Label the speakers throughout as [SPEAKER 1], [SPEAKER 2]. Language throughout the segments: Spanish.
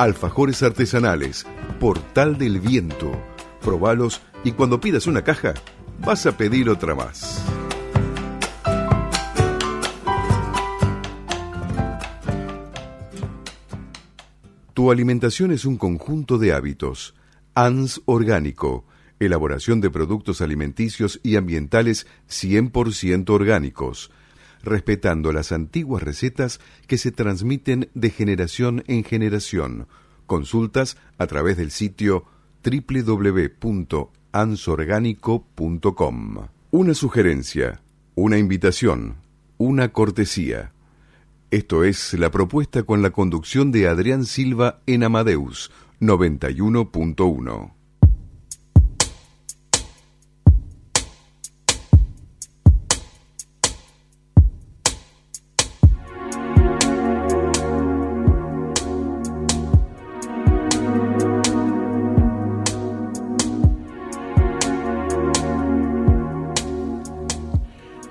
[SPEAKER 1] Alfajores artesanales, Portal del Viento. Probalos y cuando pidas una caja, vas a pedir otra más. Tu alimentación es un conjunto de hábitos. ANS Orgánico. Elaboración de productos alimenticios y ambientales 100% orgánicos respetando las antiguas recetas que se transmiten de generación en generación. Consultas a través del sitio www.ansorgánico.com. Una sugerencia, una invitación, una cortesía. Esto es la propuesta con la conducción de Adrián Silva en Amadeus 91.1.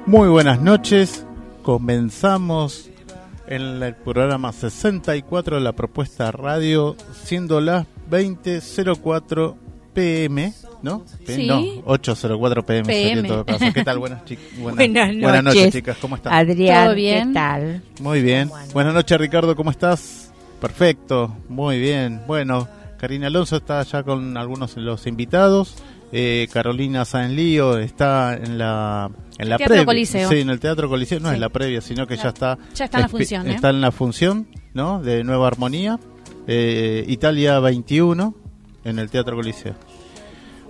[SPEAKER 2] Muy buenas noches. Comenzamos en el programa 64 de la propuesta radio, siendo las 20.04 pm, ¿no?
[SPEAKER 3] Sí.
[SPEAKER 2] No, 8.04 pm, sería
[SPEAKER 3] PM.
[SPEAKER 2] todo caso. ¿Qué tal? Buenas, buenas,
[SPEAKER 4] Buenas
[SPEAKER 2] buenas noches,
[SPEAKER 4] noches.
[SPEAKER 2] chicas. ¿Cómo están?
[SPEAKER 4] Adrián,
[SPEAKER 3] ¿Todo bien?
[SPEAKER 4] ¿qué tal?
[SPEAKER 2] Muy bien. Buenas noches, Ricardo. ¿Cómo estás? Perfecto. Muy bien. Bueno, Karina Alonso está ya con algunos de los invitados. Eh, Carolina Sanlío está en la en la
[SPEAKER 3] Teatro
[SPEAKER 2] previa.
[SPEAKER 3] Coliseo.
[SPEAKER 2] Sí, en el Teatro Coliseo. No
[SPEAKER 3] Sí.
[SPEAKER 2] es la previa, sino que ya está.
[SPEAKER 3] ya está en la función, ¿eh?
[SPEAKER 2] Está en la función, ¿no? De Nueva Armonía. Eh, Italia 21 en el Teatro Coliseo.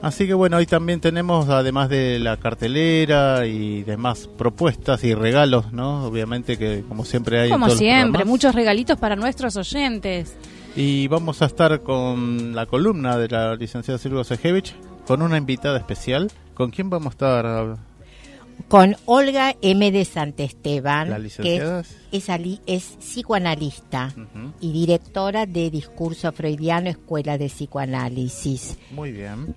[SPEAKER 2] Así que bueno, hoy también tenemos, además de la cartelera y demás propuestas y regalos, ¿no? Obviamente que como siempre hay en
[SPEAKER 3] Como
[SPEAKER 2] todos
[SPEAKER 3] siempre, muchos regalitos para nuestros oyentes.
[SPEAKER 2] Y vamos a estar con la columna de la licenciada Silvia Sejevich, con una invitada especial. ¿Con quién vamos a estar?
[SPEAKER 4] Con Olga M. de Santesteban,
[SPEAKER 2] ¿La
[SPEAKER 4] que es, es ali- es psicoanalista y directora de Discurso Freudiano Escuela de Psicoanálisis.
[SPEAKER 2] Muy bien.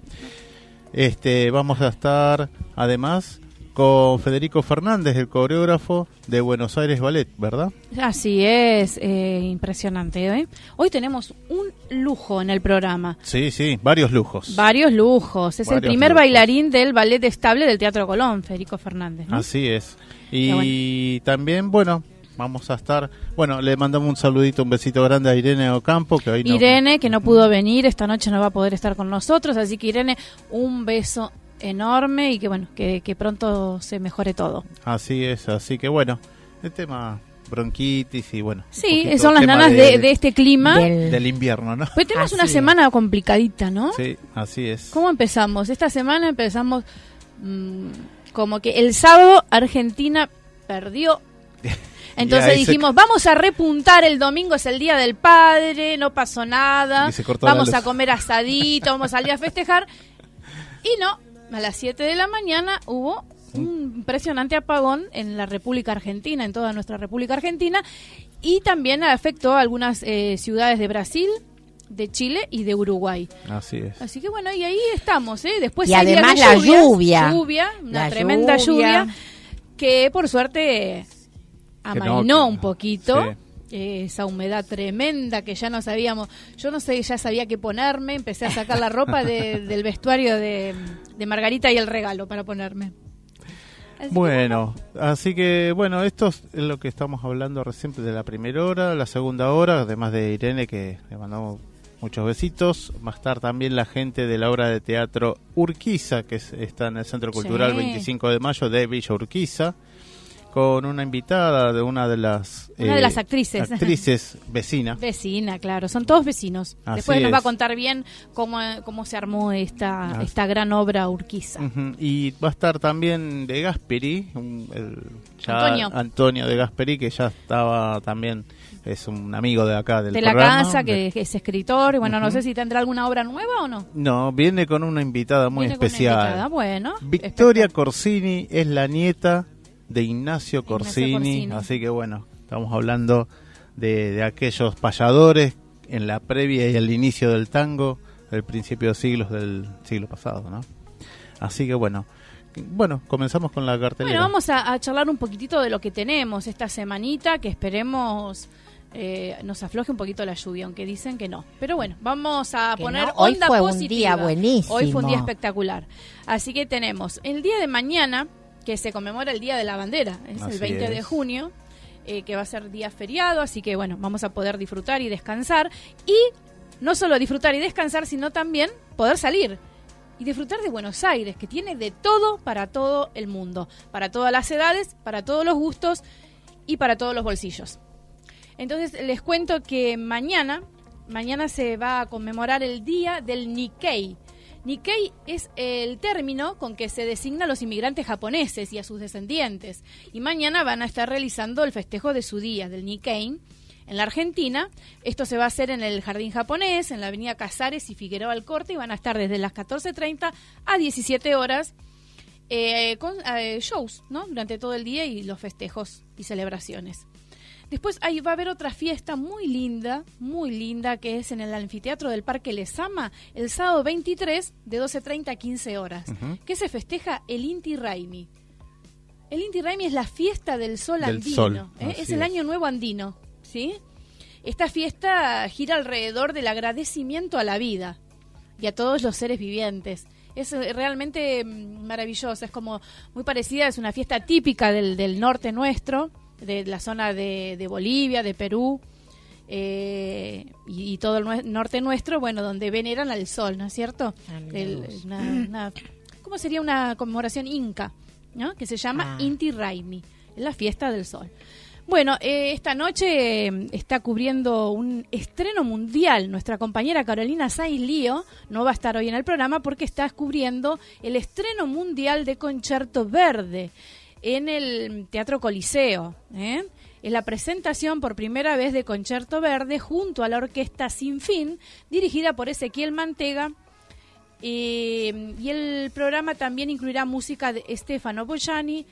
[SPEAKER 2] Este, vamos a estar además con Federico Fernández, el coreógrafo de Buenos Aires Ballet, ¿verdad?
[SPEAKER 3] Así es, eh, impresionante. ¿eh? Hoy tenemos un lujo en el programa.
[SPEAKER 2] Sí, sí, varios lujos.
[SPEAKER 3] Varios lujos. Es el primer
[SPEAKER 2] lujos.
[SPEAKER 3] bailarín del ballet estable del Teatro Colón, Federico Fernández. ¿no?
[SPEAKER 2] Así es. Y también, bueno, vamos a estar, bueno, le mandamos un saludito, un besito grande a Irene Ocampo, que hoy no-
[SPEAKER 3] Irene, que no pudo venir, esta noche no va a poder estar con nosotros, así que Irene, un beso enorme y que bueno, que, que pronto se mejore todo.
[SPEAKER 2] Así es, así que bueno, el tema bronquitis y bueno.
[SPEAKER 3] Sí, son las ganas de, de este clima.
[SPEAKER 4] Del-
[SPEAKER 2] del invierno, ¿no?
[SPEAKER 3] Pues tenemos
[SPEAKER 4] Así
[SPEAKER 3] una
[SPEAKER 4] es.
[SPEAKER 3] semana complicadita, ¿no?
[SPEAKER 2] Sí, así es.
[SPEAKER 3] ¿Cómo empezamos? Esta semana empezamos mm, como que el sábado Argentina perdió. Entonces
[SPEAKER 2] se-
[SPEAKER 3] dijimos, vamos a repuntar, el domingo es el Día del Padre, no pasó nada, vamos a comer asadito, vamos a salir a festejar. Y no, a las 7 de la mañana hubo un impresionante apagón en la República Argentina, en toda nuestra República Argentina, y también afectó a algunas eh, ciudades de Brasil, de Chile y de Uruguay.
[SPEAKER 2] Así es.
[SPEAKER 3] Así que bueno, y ahí estamos, ¿eh? Después
[SPEAKER 4] Y además
[SPEAKER 3] de
[SPEAKER 4] la lluvia.
[SPEAKER 3] lluvia, una
[SPEAKER 4] La
[SPEAKER 3] tremenda lluvia.
[SPEAKER 4] lluvia.
[SPEAKER 3] que por suerte amainó
[SPEAKER 2] que-
[SPEAKER 3] un poquito.
[SPEAKER 2] sí.
[SPEAKER 3] Esa humedad tremenda que ya no sabíamos, yo no sé, ya sabía qué ponerme, empecé a sacar la ropa de- del vestuario de, de Margarita y el regalo para ponerme. Así que
[SPEAKER 2] Bueno, así que bueno, esto es lo que estamos hablando recién de la primera hora, la segunda hora, además de Irene que le mandamos muchos besitos. Va a estar también la gente de la obra de teatro Urquiza, que es- está en el Centro Cultural
[SPEAKER 3] Sí.
[SPEAKER 2] 25 de mayo de Villa Urquiza, con una invitada de una de las... eh,
[SPEAKER 3] Una de las actrices.
[SPEAKER 2] Actrices vecinas.
[SPEAKER 3] Vecina, claro, son todos vecinos.
[SPEAKER 2] Así
[SPEAKER 3] Después nos va a contar bien cómo, cómo se armó esta,
[SPEAKER 2] Así.
[SPEAKER 3] esta gran obra Urquiza.
[SPEAKER 2] Y va a estar también de Gasperi, un- el, ya
[SPEAKER 3] Antonio.
[SPEAKER 2] Antonio de Gasperi, que ya estaba también, es un amigo de acá del
[SPEAKER 3] de la
[SPEAKER 2] programa.
[SPEAKER 3] casa, que,
[SPEAKER 2] De-
[SPEAKER 3] es escritor, y bueno, no sé si tendrá alguna obra nueva o no.
[SPEAKER 2] No, viene con una invitada muy
[SPEAKER 3] Viene con una
[SPEAKER 2] especial.
[SPEAKER 3] invitada, Bueno,
[SPEAKER 2] Victoria. Corsini es la nieta de Ignacio Corsini,
[SPEAKER 3] Corsini.
[SPEAKER 2] así que bueno, estamos hablando de, de aquellos payadores en la previa y el inicio del tango, del principio de siglos del siglo pasado, ¿no? Así que bueno, bueno, comenzamos con la cartelera.
[SPEAKER 3] Bueno, vamos a, a charlar un poquitito de lo que tenemos esta semanita, que esperemos eh, nos afloje un poquito la lluvia, aunque dicen que no. Pero bueno, vamos a
[SPEAKER 4] Que
[SPEAKER 3] poner
[SPEAKER 4] no, hoy
[SPEAKER 3] onda
[SPEAKER 4] fue un
[SPEAKER 3] positiva.
[SPEAKER 4] día buenísimo.
[SPEAKER 3] Hoy fue un día espectacular. Así que tenemos el día de mañana, que se conmemora el Día de la Bandera, es el
[SPEAKER 2] Así
[SPEAKER 3] 20 de junio, eh, que va a ser día feriado, así que bueno, vamos a poder disfrutar y descansar. Y no solo disfrutar y descansar, sino también poder salir y disfrutar de Buenos Aires, que tiene de todo para todo el mundo, para todas las edades, para todos los gustos y para todos los bolsillos. Entonces les cuento que mañana, mañana se va a conmemorar el día del Nikkei. Nikkei es el término con que se designa a los inmigrantes japoneses y a sus descendientes. Y mañana van a estar realizando el festejo de su día, del Nikkei, en la Argentina. Esto se va a hacer en el Jardín Japonés, en la avenida Casares y Figueroa Alcorte, y van a estar desde las 14.30 a 17 horas eh, con eh, shows, ¿no? Durante todo el día y los festejos y celebraciones. Después ahí va a haber otra fiesta muy linda, muy linda, que es en el anfiteatro del Parque Lesama, el sábado 23 de 12.30 a 15 horas, que se festeja el Inti Raimi. El Inti Raimi es la fiesta del sol
[SPEAKER 2] Del
[SPEAKER 3] andino,
[SPEAKER 2] sol,
[SPEAKER 3] ¿eh? es el
[SPEAKER 2] es.
[SPEAKER 3] año nuevo andino, ¿sí? Esta fiesta gira alrededor del agradecimiento a la vida y a todos los seres vivientes. Es eh, realmente mm, maravillosa, es como muy parecida, es una fiesta típica del, del norte nuestro, de la zona de, de Bolivia, de Perú eh, y, y todo el nue- norte nuestro, bueno, donde veneran al sol, ¿no es cierto?
[SPEAKER 4] Ah, mira
[SPEAKER 3] El-
[SPEAKER 4] vos.
[SPEAKER 3] una- una- ¿Cómo sería una conmemoración inca? ¿no? Que se llama
[SPEAKER 4] Ah.
[SPEAKER 3] Inti Raimi, la fiesta del sol. Bueno, eh, esta noche eh, está cubriendo un estreno mundial. Nuestra compañera Carolina Sainz Lío no va a estar hoy en el programa porque está cubriendo el estreno mundial de Concierto Verde en el Teatro Coliseo. ¿eh? Es la presentación por primera vez de Concierto Verde junto a la Orquesta Sin Fin, dirigida por Ezequiel Mantega. Eh, y el programa también incluirá música de Stefano Bogiani,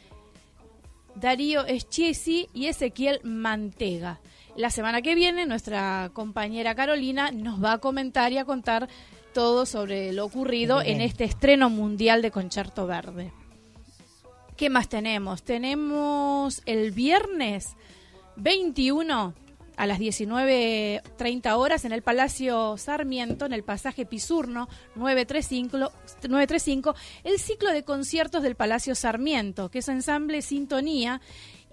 [SPEAKER 3] Darío Eschiesi y Ezequiel Mantega. La semana que viene nuestra compañera Carolina nos va a comentar y a contar todo sobre lo ocurrido
[SPEAKER 4] Bien.
[SPEAKER 3] en este estreno mundial de Concierto Verde. ¿Qué más tenemos? Tenemos el viernes 21 a las 19.30 horas en el Palacio Sarmiento, en el pasaje Pisurno 935, 935, el ciclo de conciertos del Palacio Sarmiento, que es ensamble Sintonía,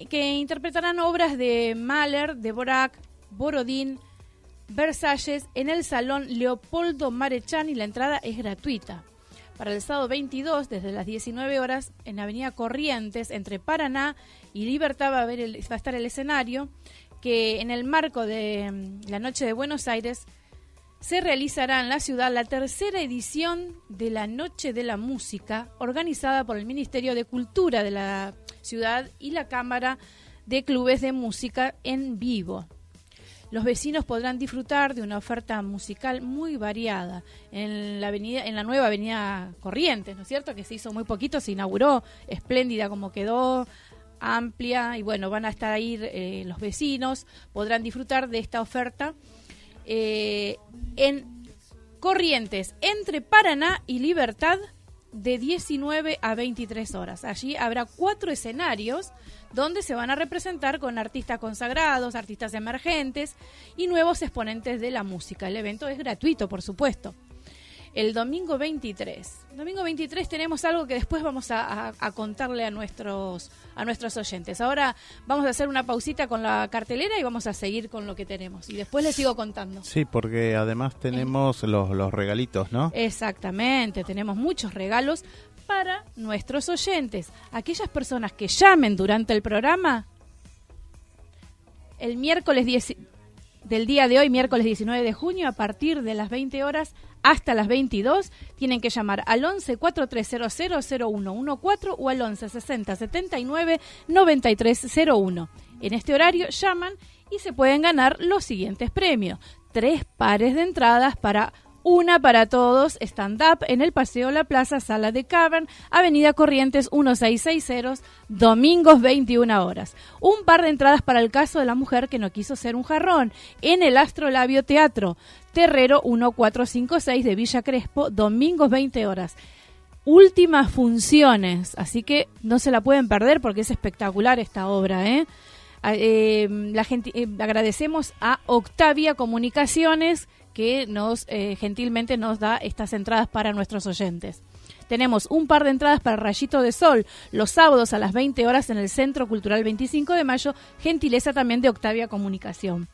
[SPEAKER 3] que interpretarán obras de Mahler, de Borac, Borodín, Versalles en el Salón Leopoldo Marechán y la entrada es gratuita. Para el sábado 22, desde las 19 horas, en Avenida Corrientes, entre Paraná y Libertad, va a, el- va a estar el escenario que en el marco de mm, la Noche de Buenos Aires se realizará en la ciudad la tercera edición de la Noche de la Música, organizada por el Ministerio de Cultura de la ciudad y la Cámara de Clubes de Música en vivo. Los vecinos podrán disfrutar de una oferta musical muy variada en la avenida, en la nueva avenida Corrientes, ¿no es cierto? Que se hizo muy poquito, se inauguró, espléndida como quedó, amplia y bueno, van a estar ahí eh, los vecinos, podrán disfrutar de esta oferta eh, en Corrientes, entre Paraná y Libertad, de 19 a 23 horas. Allí habrá cuatro escenarios donde se van a representar con artistas consagrados, artistas emergentes y nuevos exponentes de la música. El evento es gratuito, por supuesto. el domingo 23. Domingo 23 tenemos algo que después vamos a, contarle a nuestros, a nuestros oyentes. Ahora vamos a hacer una pausita con la cartelera y vamos a seguir con lo que tenemos. Y después les sigo contando.
[SPEAKER 2] Sí, porque además tenemos los, los regalitos, ¿no?
[SPEAKER 3] Exactamente, tenemos muchos regalos para nuestros oyentes. Aquellas personas que llamen durante el programa, el miércoles 10 del día de hoy, miércoles 19 de junio, a partir de las 20 horas hasta las 22, tienen que llamar al 11 4300 0114 o al 11 60 79 9301. En este horario llaman y se pueden ganar los siguientes premios. Tres pares de entradas para una para todos, stand-up en el Paseo La Plaza, Sala de Cavern, Avenida Corrientes 1660, domingos 21 horas. Un par de entradas para el caso de la mujer que no quiso ser un jarrón, en el Astrolabio Teatro, Terrero 1456 de Villa Crespo, domingos 20 horas. Últimas funciones, así que no se la pueden perder porque es espectacular esta obra, ¿eh? Ah, eh, la gente, eh, agradecemos a Octavia Comunicaciones que nos eh, gentilmente nos da estas entradas para nuestros oyentes. Tenemos un par de entradas para Rayito de Sol los sábados a las 20 horas en el Centro Cultural 25 de Mayo, gentileza también de Octavia Comunicación.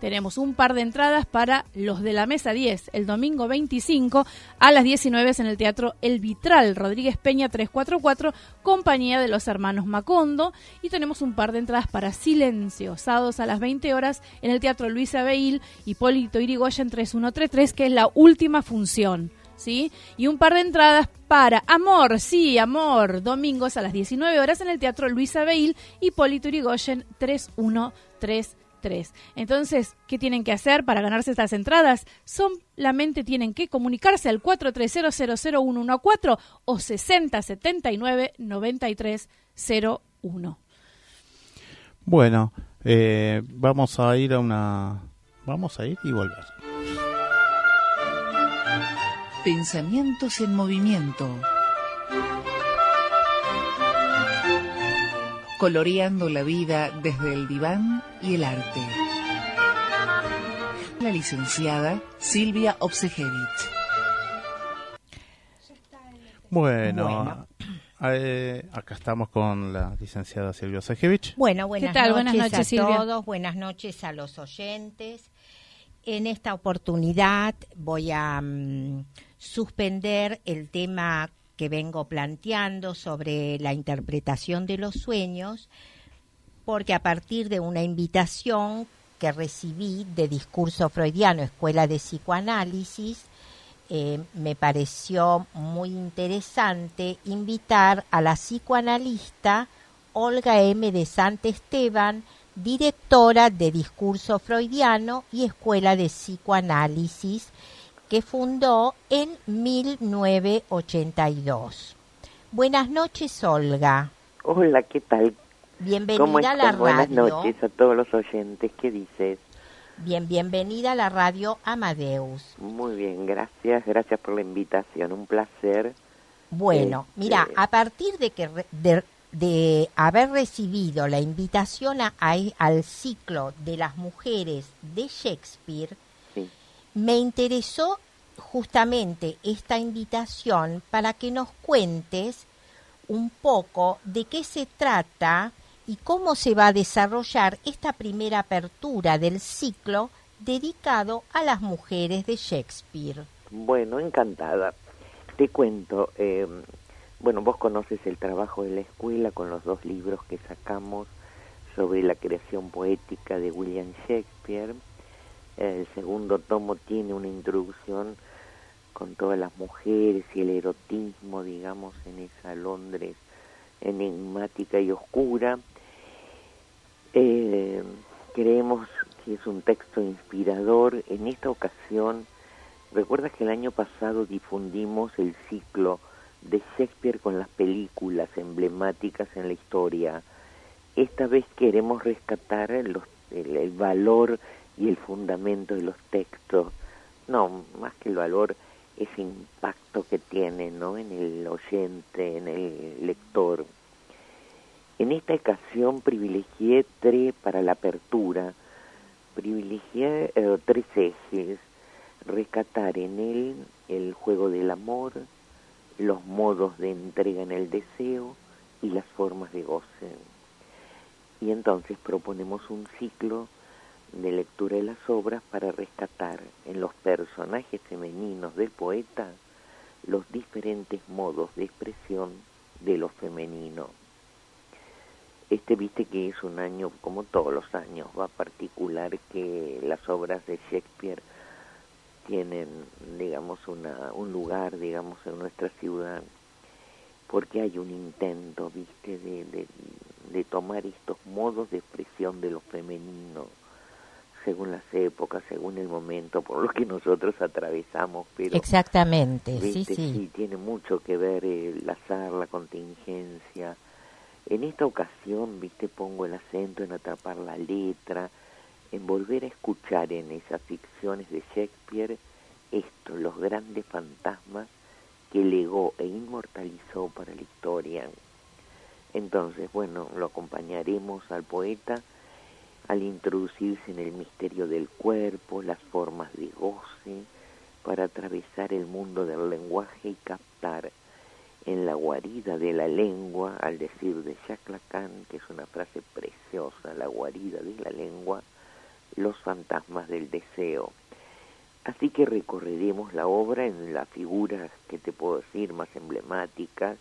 [SPEAKER 3] Tenemos un par de entradas para los de la mesa 10, el domingo 25 a las 19 en el Teatro El Vitral, Rodríguez Peña 344, compañía de los hermanos Macondo. Y tenemos un par de entradas para Silencio, sábados a las 20 horas en el Teatro Luis Abeil, Hipólito Irigoyen 3133, que es la última función. ¿Sí? Y un par de entradas para Amor, sí, Amor, domingos a las 19 horas en el Teatro Luis Abeil, Hipólito Irigoyen 3133. Entonces, ¿qué tienen que hacer para ganarse estas entradas? Solamente tienen que comunicarse al 430-00114 o 6079-9301.
[SPEAKER 2] Bueno, eh, vamos a ir a una... Vamos a ir y volver.
[SPEAKER 5] Pensamientos en movimiento. Coloreando la vida desde el diván y el arte. La licenciada Silvia Obsejevich.
[SPEAKER 2] Bueno, eh, acá estamos con la licenciada Silvia Obsejevich.
[SPEAKER 4] Bueno, buenas, noches a todos, buenas noches a los oyentes. En esta oportunidad voy a mm, suspender el tema que vengo planteando sobre la interpretación de los sueños, porque a partir de una invitación que recibí de discurso freudiano, Escuela de Psicoanálisis, eh, me pareció muy interesante invitar a la psicoanalista Olga M. de Sant Esteban, directora de Discurso Freudiano y Escuela de Psicoanálisis, que fundó en 1982. Buenas noches, Olga.
[SPEAKER 6] Hola, ¿qué tal?
[SPEAKER 4] Bienvenida a la radio.
[SPEAKER 6] Buenas noches a todos los oyentes. ¿Qué dices?
[SPEAKER 4] Bien, bienvenida a la radio Amadeus.
[SPEAKER 6] Muy bien, gracias, gracias por la invitación, un placer.
[SPEAKER 4] Bueno, este, mira, a partir de que de, haber recibido la invitación a, al ciclo de las mujeres de Shakespeare, me interesó justamente esta invitación para que nos cuentes un poco de qué se trata y cómo se va a desarrollar esta primera apertura del ciclo dedicado a las mujeres de Shakespeare.
[SPEAKER 6] Bueno, encantada. Te cuento, em, bueno, vos conoces el trabajo de la escuela con los dos libros que sacamos sobre la creación poética de William Shakespeare el segundo tomo tiene una introducción con todas las mujeres y el erotismo, digamos, en esa Londres enigmática y oscura. Eh, creemos que es un texto inspirador. En esta ocasión, recuerda que el año pasado difundimos el ciclo de Shakespeare con las películas emblemáticas en la historia. Esta vez queremos rescatar el, el valor y el fundamento de los textos, no, más que el valor, ese impacto que tiene ¿no? en el oyente, en el lector. En esta ocasión privilegié tres para la apertura, privilegié eh, tres ejes. rescatar en él el juego del amor, los modos de entrega en el deseo y las formas de goce. Y entonces proponemos un ciclo de lectura de las obras para rescatar en los personajes femeninos del poeta los diferentes modos de expresión de lo femenino. Este viste que es un año, como todos los años, va particular que las obras de Shakespeare tienen, digamos, una, un lugar, digamos, en nuestra ciudad, porque hay un intento, viste, de, de, de tomar estos modos de expresión de lo femenino, según las épocas, según el momento, por lo que nosotros atravesamos. Pero,
[SPEAKER 4] Exactamente, sí, sí. Sí,
[SPEAKER 6] tiene mucho que ver el azar, la contingencia. En esta ocasión, viste, pongo el acento en atrapar la letra, en volver a escuchar en esas ficciones de Shakespeare esto, los grandes fantasmas que legó e inmortalizó para la historia. Entonces, bueno, lo acompañaremos al poeta al introducirse en el misterio del cuerpo, las formas de goce, para atravesar el mundo del lenguaje y captar en la guarida de la lengua, al decir de Jacques Lacan, que es una frase preciosa, la guarida de la lengua, los fantasmas del deseo. Así que recorreremos la obra en las figuras que te puedo decir más emblemáticas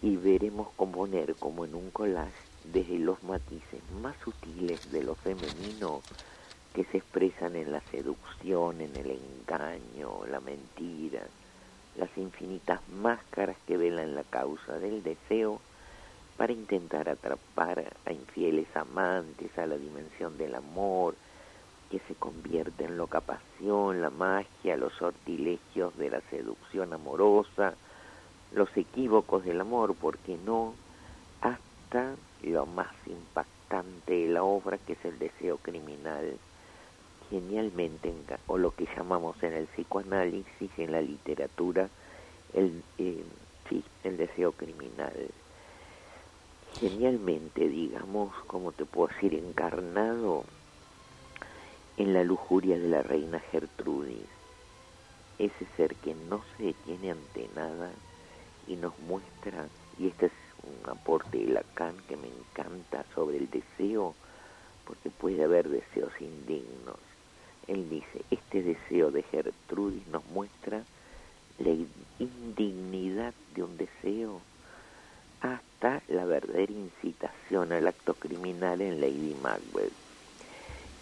[SPEAKER 6] y veremos componer como en un collage desde los matices más sutiles de lo femenino que se expresan en la seducción, en el engaño, la mentira, las infinitas máscaras que velan la causa del deseo para intentar atrapar a infieles amantes a la dimensión del amor, que se convierte en loca pasión, la magia, los sortilegios de la seducción amorosa, los equívocos del amor, porque no, hasta lo más impactante de la obra, que es el deseo criminal, genialmente, o lo que llamamos en el psicoanálisis, en la literatura, el, eh, el deseo criminal. Genialmente, digamos, como te puedo decir, encarnado en la lujuria de la reina Gertrudis, ese ser que no se detiene ante nada y nos muestra, y este es un aporte de Lacan que me encanta sobre el deseo, porque puede haber deseos indignos. Él dice, este deseo de Gertrudis nos muestra la indignidad de un deseo hasta la verdadera incitación al acto criminal en Lady Macbeth,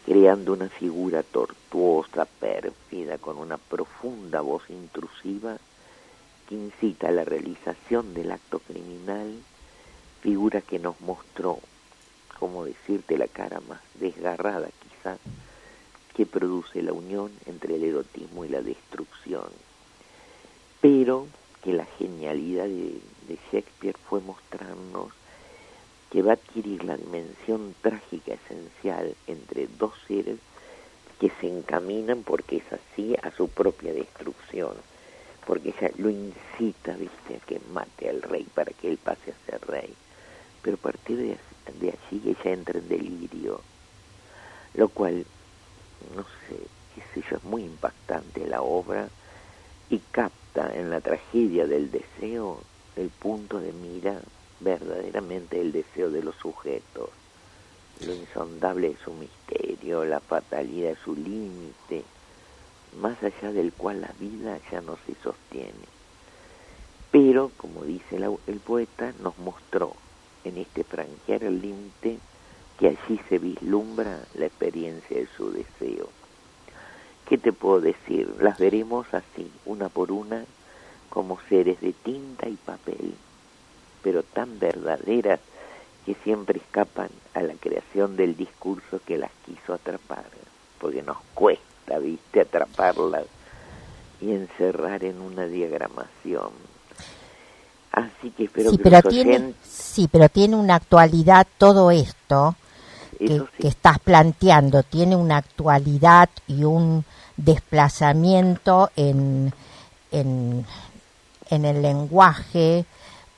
[SPEAKER 6] creando una figura tortuosa, pérfida, con una profunda voz intrusiva que incita a la realización del acto criminal figura que nos mostró, como decirte, la cara más desgarrada quizá, que produce la unión entre el erotismo y la destrucción. Pero que la genialidad de, de Shakespeare fue mostrarnos que va a adquirir la dimensión trágica esencial entre dos seres que se encaminan porque es así a su propia destrucción, porque ella lo incita, viste, a que mate al rey para que él pase a ser rey pero a partir de, allí ella entra en delirio, lo cual, no sé, qué sé yo, es muy impactante la obra y capta en la tragedia del deseo el punto de mira verdaderamente el deseo de los sujetos, lo insondable de su misterio, la fatalidad de su límite, más allá del cual la vida ya no se sostiene. Pero, como dice el poeta, nos mostró en este franquear el límite que allí se vislumbra la experiencia de su deseo. ¿Qué te puedo decir? Las veremos así, una por una, como seres de tinta y papel, pero tan verdaderas que siempre escapan a la creación del discurso que las quiso atrapar, porque nos cuesta, viste, atraparlas y encerrar en una diagramación Así que espero
[SPEAKER 4] sí,
[SPEAKER 6] que
[SPEAKER 4] pero tiene, Sí, pero tiene una actualidad todo esto que, estás planteando, tiene una actualidad y un desplazamiento en, en, en el lenguaje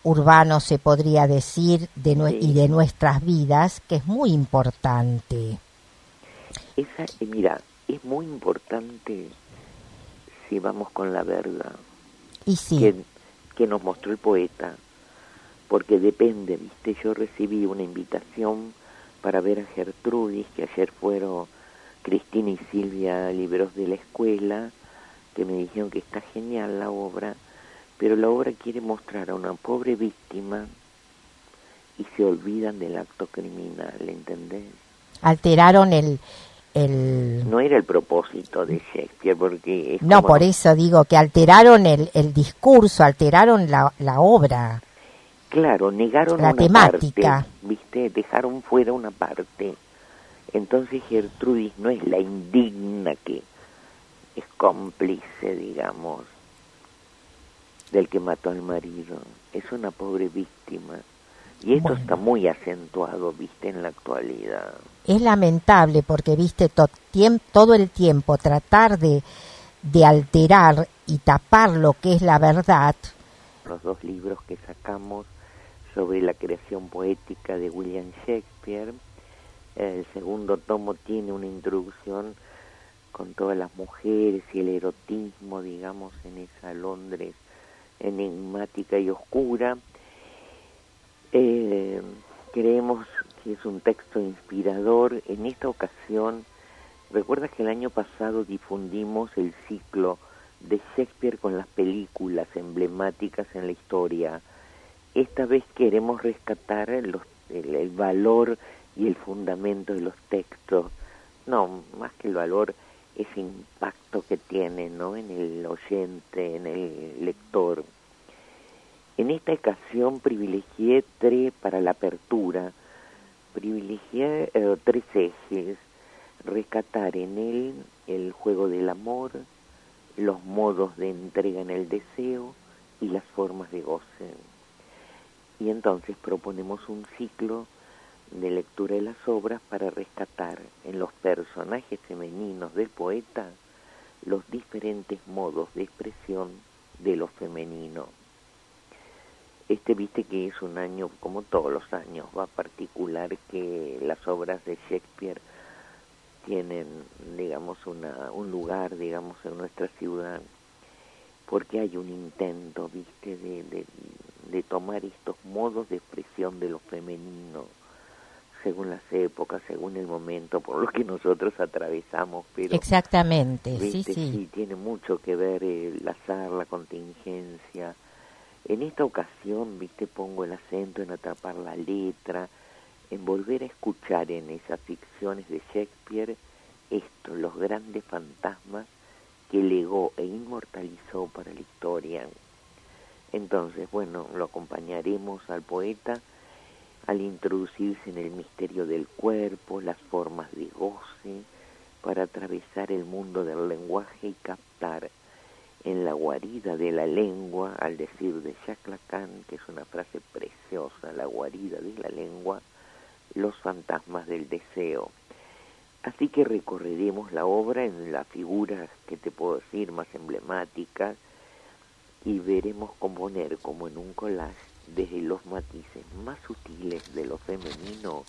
[SPEAKER 4] urbano, se podría decir, de y de nuestras vidas, que es muy importante.
[SPEAKER 6] Esa, eh, mira, es muy importante si vamos con la verdad.
[SPEAKER 4] Y sí.
[SPEAKER 6] Que, que nos mostró el poeta. Porque depende, viste, yo recibí una invitación para ver a Gertrudis, que ayer fueron Cristina y Silvia Libros de la Escuela, que me dijeron que está genial la obra, pero la obra quiere mostrar a una pobre víctima y se olvidan del acto criminal, ¿entendés?
[SPEAKER 4] Alteraron el, el...
[SPEAKER 6] No era el propósito de Shakespeare, porque...
[SPEAKER 4] no, por eso digo que alteraron el, el discurso, alteraron la, la obra.
[SPEAKER 6] Claro, negaron
[SPEAKER 4] la
[SPEAKER 6] una
[SPEAKER 4] temática.
[SPEAKER 6] parte, ¿viste? Dejaron fuera una parte. Entonces Gertrudis no es la indigna que es cómplice, digamos, del que mató al marido. Es una pobre víctima. Y esto está muy acentuado, viste, en la actualidad.
[SPEAKER 4] Es lamentable porque, viste, todo el tiempo tratar de, de alterar y tapar lo que es la verdad.
[SPEAKER 6] Los dos libros que sacamos sobre la creación poética de William Shakespeare. El segundo tomo tiene una introducción con todas las mujeres y el erotismo, digamos, en esa Londres enigmática y oscura. Eh, creemos que es un texto inspirador. En esta ocasión, recuerda que el año pasado difundimos el ciclo de Shakespeare con las películas emblemáticas en la historia. Esta vez queremos rescatar el, el valor y el fundamento de los textos. No, más que el valor, ese impacto que tiene ¿no? en el oyente, en el lector. En esta ocasión privilegié tres para la apertura, privilegié eh, tres ejes, rescatar en él el juego del amor, los modos de entrega en el deseo y las formas de goce. Y entonces proponemos un ciclo de lectura de las obras para rescatar en los personajes femeninos del poeta los diferentes modos de expresión de lo femenino. Este viste que es un año, como todos los años, va particular que las obras de Shakespeare tienen, digamos, una, un lugar, digamos, en nuestra ciudad, porque hay un intento, viste, de, de, de tomar estos modos de expresión de lo femenino según las épocas, según el momento por lo que nosotros atravesamos. Pero,
[SPEAKER 4] Exactamente, sí, sí.
[SPEAKER 6] tiene mucho que ver el azar, la contingencia. En esta ocasión, viste, pongo el acento en atrapar la letra, en volver a escuchar en esas ficciones de Shakespeare esto, los grandes fantasmas que legó e inmortalizó para la historia. Entonces, bueno, lo acompañaremos al poeta al introducirse en el misterio del cuerpo, las formas de goce, para atravesar el mundo del lenguaje y captar en la guarida de la lengua, al decir de Jacques Lacan, que es una frase preciosa, la guarida de la lengua, los fantasmas del deseo. Así que recorreremos la obra en las figuras que te puedo decir más emblemáticas y veremos componer como en un collage desde los matices más sutiles de lo femenino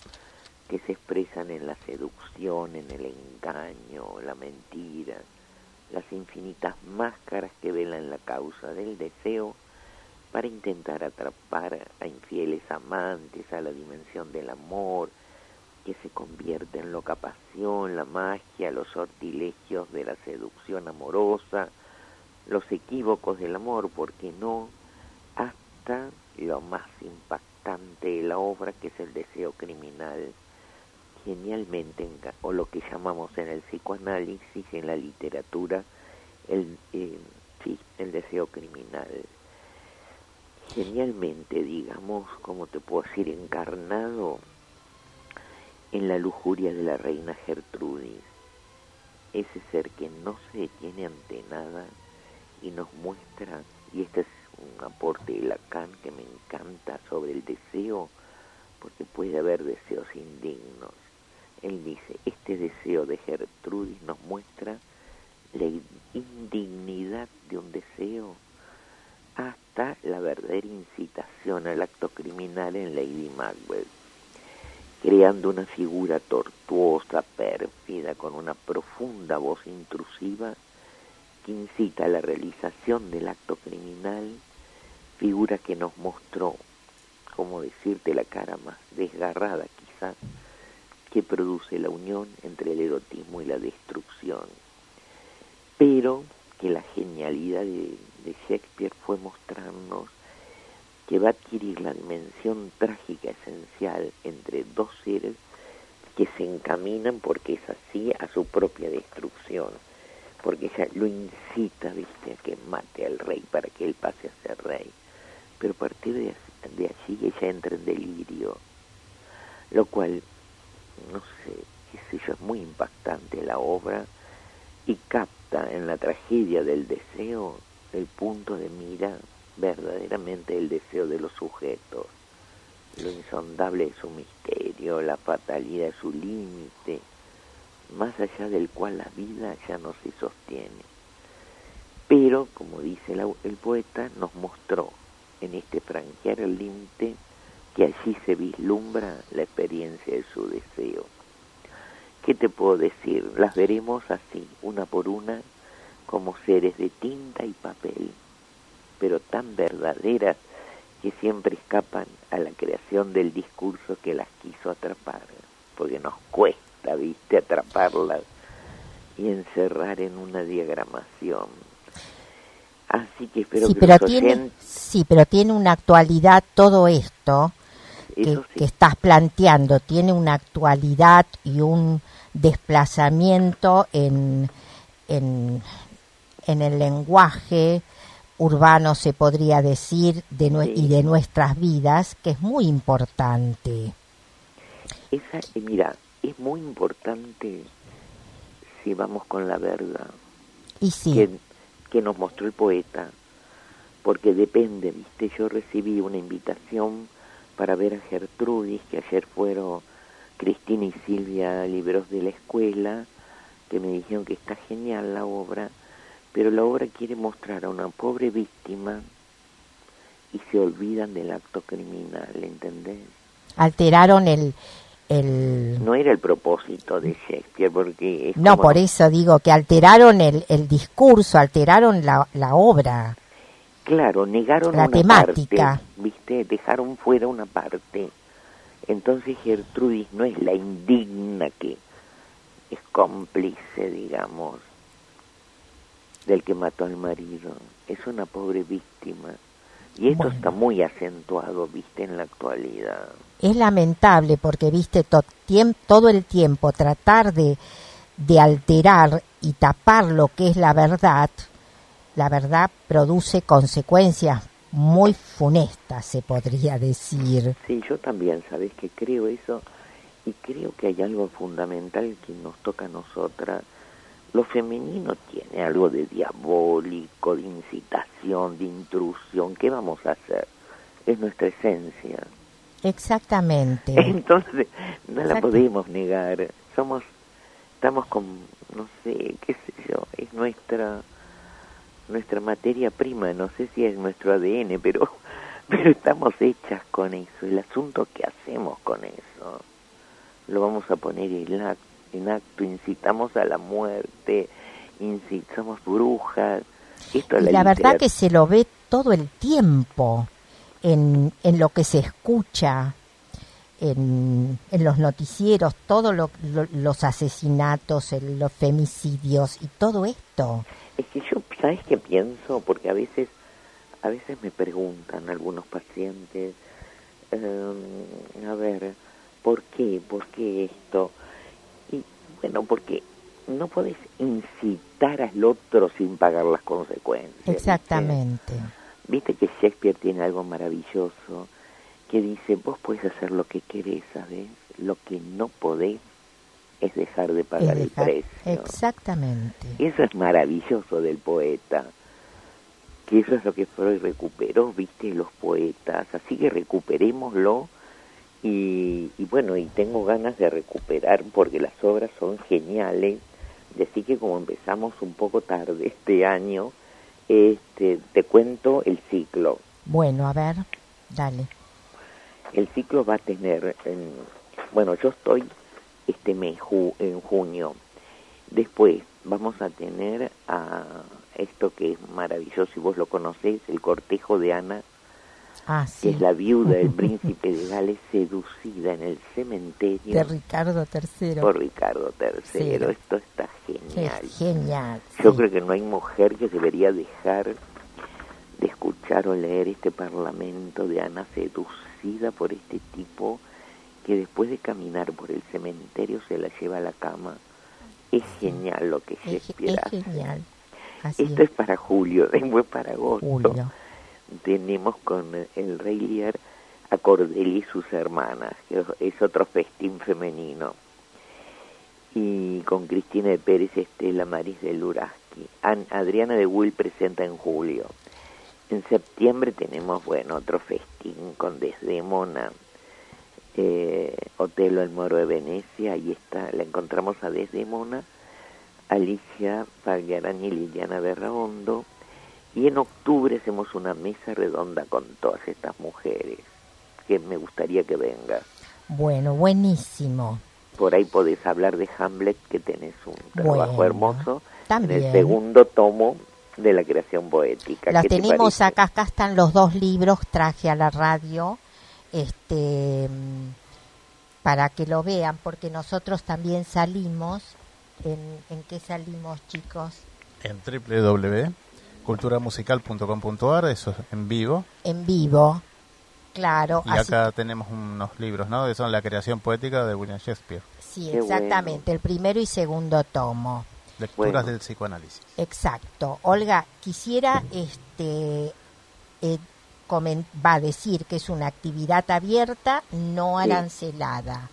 [SPEAKER 6] que se expresan en la seducción, en el engaño, la mentira, las infinitas máscaras que velan la causa del deseo para intentar atrapar a infieles amantes a la dimensión del amor, que se convierte en loca pasión, la magia, los sortilegios de la seducción amorosa, los equívocos del amor, porque no, hasta lo más impactante de la obra, que es el deseo criminal, genialmente, o lo que llamamos en el psicoanálisis, en la literatura, el, eh, sí, el deseo criminal. Genialmente, digamos, como te puedo decir, encarnado en la lujuria de la reina Gertrudis, ese ser que no se detiene ante nada y nos muestra, y este es un aporte de Lacan que me encanta sobre el deseo, porque puede haber deseos indignos. Él dice, este deseo de Gertrudis nos muestra la indignidad de un deseo hasta la verdadera incitación al acto criminal en Lady Macbeth, creando una figura tortuosa, pérfida, con una profunda voz intrusiva que incita a la realización del acto criminal, figura que nos mostró, como decirte la cara más desgarrada quizás, que produce la unión entre el erotismo y la destrucción. Pero que la genialidad de, Shakespeare fue mostrarnos que va a adquirir la dimensión trágica esencial entre dos seres que se encaminan porque es así a su propia destrucción, porque ella lo incita, viste, a que mate al rey para que él pase a ser rey. Pero a partir de allí ella entra en delirio, lo cual, no sé, qué sé yo, es muy impactante la obra y capta en la tragedia del deseo el punto de mira verdaderamente el deseo de los sujetos, lo insondable de su misterio, la fatalidad de su límite, más allá del cual la vida ya no se sostiene. Pero, como dice el poeta, nos mostró en este franquear el límite que allí se vislumbra la experiencia de su deseo. ¿Qué te puedo decir? Las veremos así, una por una, como seres de tinta y papel, pero tan verdaderas que siempre escapan a la creación del discurso que las quiso atrapar, porque nos cuesta, viste, atraparlas y encerrar en una diagramación. Así que espero
[SPEAKER 4] sí,
[SPEAKER 6] que
[SPEAKER 4] pero tiene, Sí, pero tiene una actualidad todo esto que, que estás planteando, tiene una actualidad y un desplazamiento en, en, en el lenguaje urbano, se podría decir, de y de nuestras vidas, que es muy importante.
[SPEAKER 6] Esa, mira, es muy importante si vamos con la verdad.
[SPEAKER 4] Y sí.
[SPEAKER 6] Que, que nos mostró el poeta, porque depende, viste, yo recibí una invitación para ver a Gertrudis, que ayer fueron Cristina y Silvia libros de la escuela, que me dijeron que está genial la obra, pero la obra quiere mostrar a una pobre víctima y se olvidan del acto criminal, ¿entendés?
[SPEAKER 4] Alteraron el, el...
[SPEAKER 6] No era el propósito de Shakespeare, porque...
[SPEAKER 4] no, por eso digo que alteraron el, el discurso, alteraron la, la obra.
[SPEAKER 6] Claro, negaron
[SPEAKER 4] la
[SPEAKER 6] una
[SPEAKER 4] temática.
[SPEAKER 6] Parte, ¿viste? Dejaron fuera una parte. Entonces Gertrudis no es la indigna que es cómplice, digamos, del que mató al marido. Es una pobre víctima. Y esto está muy acentuado, viste, en la actualidad.
[SPEAKER 4] Es lamentable porque, viste, todo el tiempo tratar de, de alterar y tapar lo que es la verdad, la verdad produce consecuencias muy funestas, se podría decir.
[SPEAKER 6] Sí, yo también, sabes que creo eso y creo que hay algo fundamental que nos toca a nosotras lo femenino tiene algo de diabólico, de incitación, de intrusión. ¿Qué vamos a hacer? Es nuestra esencia.
[SPEAKER 4] Exactamente.
[SPEAKER 6] Entonces, no la podemos negar. Somos, estamos con, no sé, qué sé yo, es nuestra, nuestra materia prima, no sé si es nuestro ADN, pero, pero estamos hechas con eso. El asunto que hacemos con eso, lo vamos a poner en la en acto, incitamos a la muerte, incitamos brujas. Esto
[SPEAKER 4] y la, verdad que se lo ve todo el tiempo en, en lo que se escucha, en, en los noticieros, todos lo, los asesinatos, los femicidios y todo esto.
[SPEAKER 6] Es que yo, ¿sabes qué pienso? Porque a veces, a veces me preguntan algunos pacientes, em, a ver, ¿por qué? ¿Por qué esto? Bueno, porque no puedes incitar al otro sin pagar las consecuencias.
[SPEAKER 4] Exactamente.
[SPEAKER 6] ¿Viste? que Shakespeare tiene algo maravilloso que dice, vos puedes hacer lo que querés, ¿sabes? Lo que no podés es dejar de pagar el precio.
[SPEAKER 4] Exactamente.
[SPEAKER 6] Eso es maravilloso del poeta. Que eso es lo que Freud recuperó, viste, los poetas. Así que recuperémoslo y, bueno, y tengo ganas de recuperar porque las obras son geniales. Decir que como empezamos un poco tarde este año, este, te cuento el ciclo.
[SPEAKER 4] Bueno, a ver, dale.
[SPEAKER 6] El ciclo va a tener, bueno, yo estoy este mes en junio. Después vamos a tener a esto que es maravilloso, y vos lo conocés, el cortejo de Ana,
[SPEAKER 4] ah,
[SPEAKER 6] que es la viuda del príncipe de Gales seducida en el cementerio.
[SPEAKER 4] De Ricardo III.
[SPEAKER 6] Por Ricardo III. Esto está genial.
[SPEAKER 4] genial.
[SPEAKER 6] Yo creo que no hay mujer que debería dejar de escuchar o leer este parlamento de Ana seducida por este tipo que después de caminar por el cementerio se la lleva a la cama. Es genial lo que Shakespeare
[SPEAKER 4] es, es genial.
[SPEAKER 6] Esto es. para julio, después para agosto. Tenemos con el Rey Lear a Cordelia y sus hermanas, que es otro festín femenino. Y con Cristina de Pérez, Estela Maris de Luraski. Adriana de Will presenta en julio. En septiembre tenemos, bueno, otro festín con Desdemona, eh, Otelo el Moro de Venecia, ahí está, la encontramos a Desdemona, Alicia Pagliarani y Liliana Berraondo, y en octubre hacemos una mesa redonda con todas estas mujeres, que me gustaría que venga.
[SPEAKER 4] Bueno, buenísimo.
[SPEAKER 6] Por ahí podés hablar de Hamlet, que tenés un trabajo hermoso, también. en el segundo tomo de la creación poética.
[SPEAKER 4] La tenemos acá, acá están los dos libros, traje a la radio, este para que lo vean, porque nosotros también salimos, ¿en, en qué salimos chicos?
[SPEAKER 2] En www.culturamusical.com.ar, eso es en vivo.
[SPEAKER 4] En vivo, claro.
[SPEAKER 2] Y acá tenemos unos libros, ¿no? Que son La creación poética de William Shakespeare.
[SPEAKER 4] Sí, exactamente, el primero y segundo tomo.
[SPEAKER 2] Lecturas del psicoanálisis.
[SPEAKER 4] Exacto. Olga, quisiera este eh, va a decir que es una actividad abierta, no arancelada.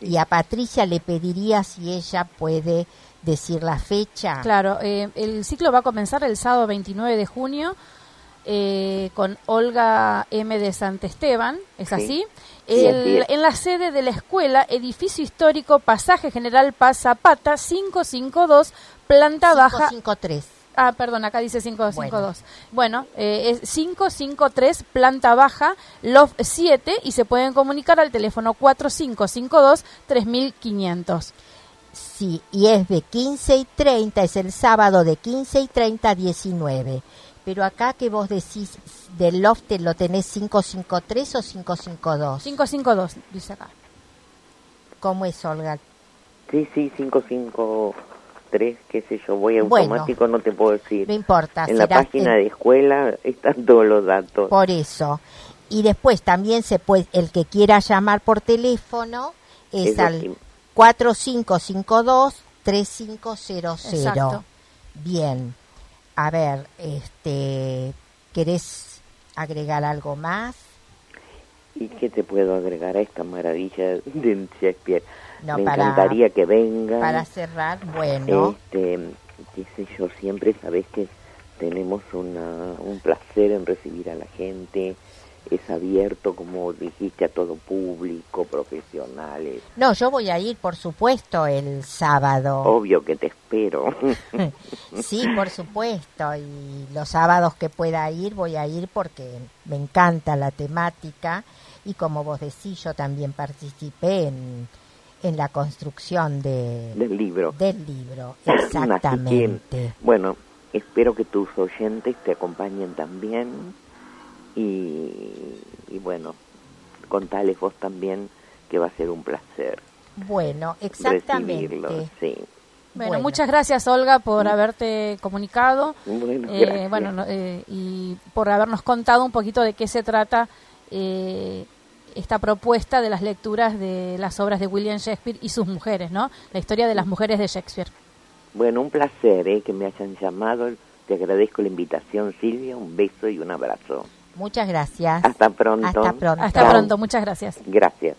[SPEAKER 4] Y a Patricia le pediría si ella puede decir la fecha.
[SPEAKER 3] Claro, eh, el ciclo va a comenzar el sábado 29 de junio eh, con Olga M. de Santesteban, ¿es así? En la sede de la escuela, edificio histórico, pasaje general Paz Zapata, 552, planta 553. baja.
[SPEAKER 4] 553.
[SPEAKER 3] Ah, perdón, acá dice 552. Bueno, eh, es 553, planta baja, Love 7, y se pueden comunicar al teléfono 4552-3500.
[SPEAKER 4] Sí, y es de 15 y 30, es el sábado de 15 y 30 a 19. Pero acá que vos decís del Loft, ¿lo tenés 553 o 552?
[SPEAKER 3] 552, dice acá.
[SPEAKER 4] ¿Cómo es, Olga?
[SPEAKER 6] Sí, sí, 552 tres, qué sé yo, voy automático, no te puedo decir.
[SPEAKER 4] No importa.
[SPEAKER 6] En la página de escuela están todos los datos.
[SPEAKER 4] Por eso. Y después también se puede, el que quiera llamar por teléfono es, al 4552-3500. Bien. A ver, este, ¿querés agregar algo más?
[SPEAKER 6] ¿Y qué te puedo agregar a esta maravilla de Shakespeare? Me encantaría que venga.
[SPEAKER 4] Para cerrar, bueno.
[SPEAKER 6] Este, qué sé yo, siempre sabes que tenemos una, un placer en recibir a la gente, es abierto, como dijiste, a todo público, profesionales.
[SPEAKER 4] No, yo voy a ir, por supuesto, el sábado.
[SPEAKER 6] Obvio que te espero.
[SPEAKER 4] sí, por supuesto, y los sábados que pueda ir, voy a ir porque me encanta la temática y como vos decís, yo también participé en en la construcción de,
[SPEAKER 6] del libro.
[SPEAKER 4] Del libro, exactamente.
[SPEAKER 6] bueno, espero que tus oyentes te acompañen también y, y bueno, contales vos también que va a ser un placer.
[SPEAKER 4] Bueno, exactamente.
[SPEAKER 6] Sí.
[SPEAKER 3] Bueno, muchas gracias Olga por haberte comunicado bueno, eh, bueno eh, y por habernos contado un poquito de qué se trata eh, esta propuesta de las lecturas de las obras de William Shakespeare y sus mujeres, ¿no? La historia de las mujeres de Shakespeare.
[SPEAKER 6] Bueno, un placer ¿eh? que me hayan llamado. Te agradezco la invitación, Silvia. Un beso y un abrazo.
[SPEAKER 4] Muchas gracias.
[SPEAKER 6] Hasta pronto.
[SPEAKER 4] Hasta pronto.
[SPEAKER 3] Hasta pronto. Muchas gracias.
[SPEAKER 6] Gracias.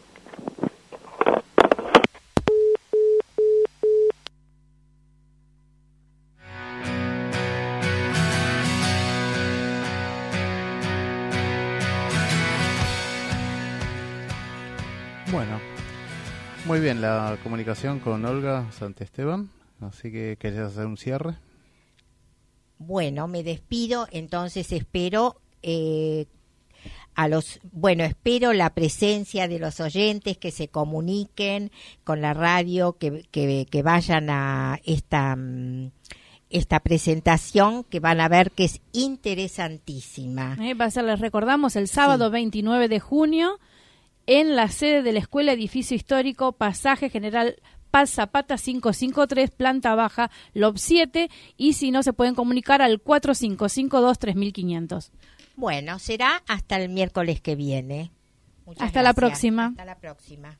[SPEAKER 2] Muy bien la comunicación con Olga Santesteban, así que querías hacer un cierre.
[SPEAKER 4] Bueno, me despido, entonces espero eh, a los, bueno, espero la presencia de los oyentes que se comuniquen con la radio, que, que, vayan a esta, mm,
[SPEAKER 7] esta presentación que van a ver que es interesantísima.
[SPEAKER 3] Eh, va a ser, les recordamos, el sábado 29 de junio en la sede de la Escuela Edificio Histórico, Pasaje General Paz Zapata 553, planta baja, LOB 7, y si no, se pueden comunicar al 4552-3500.
[SPEAKER 7] Bueno, será hasta el miércoles que viene.
[SPEAKER 3] hasta la próxima.
[SPEAKER 7] Hasta la próxima.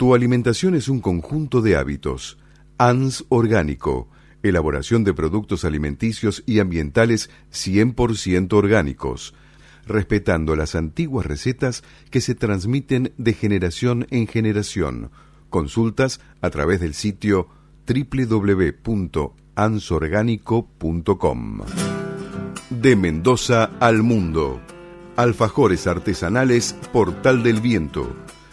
[SPEAKER 1] Tu alimentación es un conjunto de hábitos. ANS Orgánico. Elaboración de productos alimenticios y ambientales 100% orgánicos, respetando las antiguas recetas que se transmiten de generación en generación. Consultas a través del sitio www.ansorgánico.com. De Mendoza al mundo. Alfajores artesanales Portal del Viento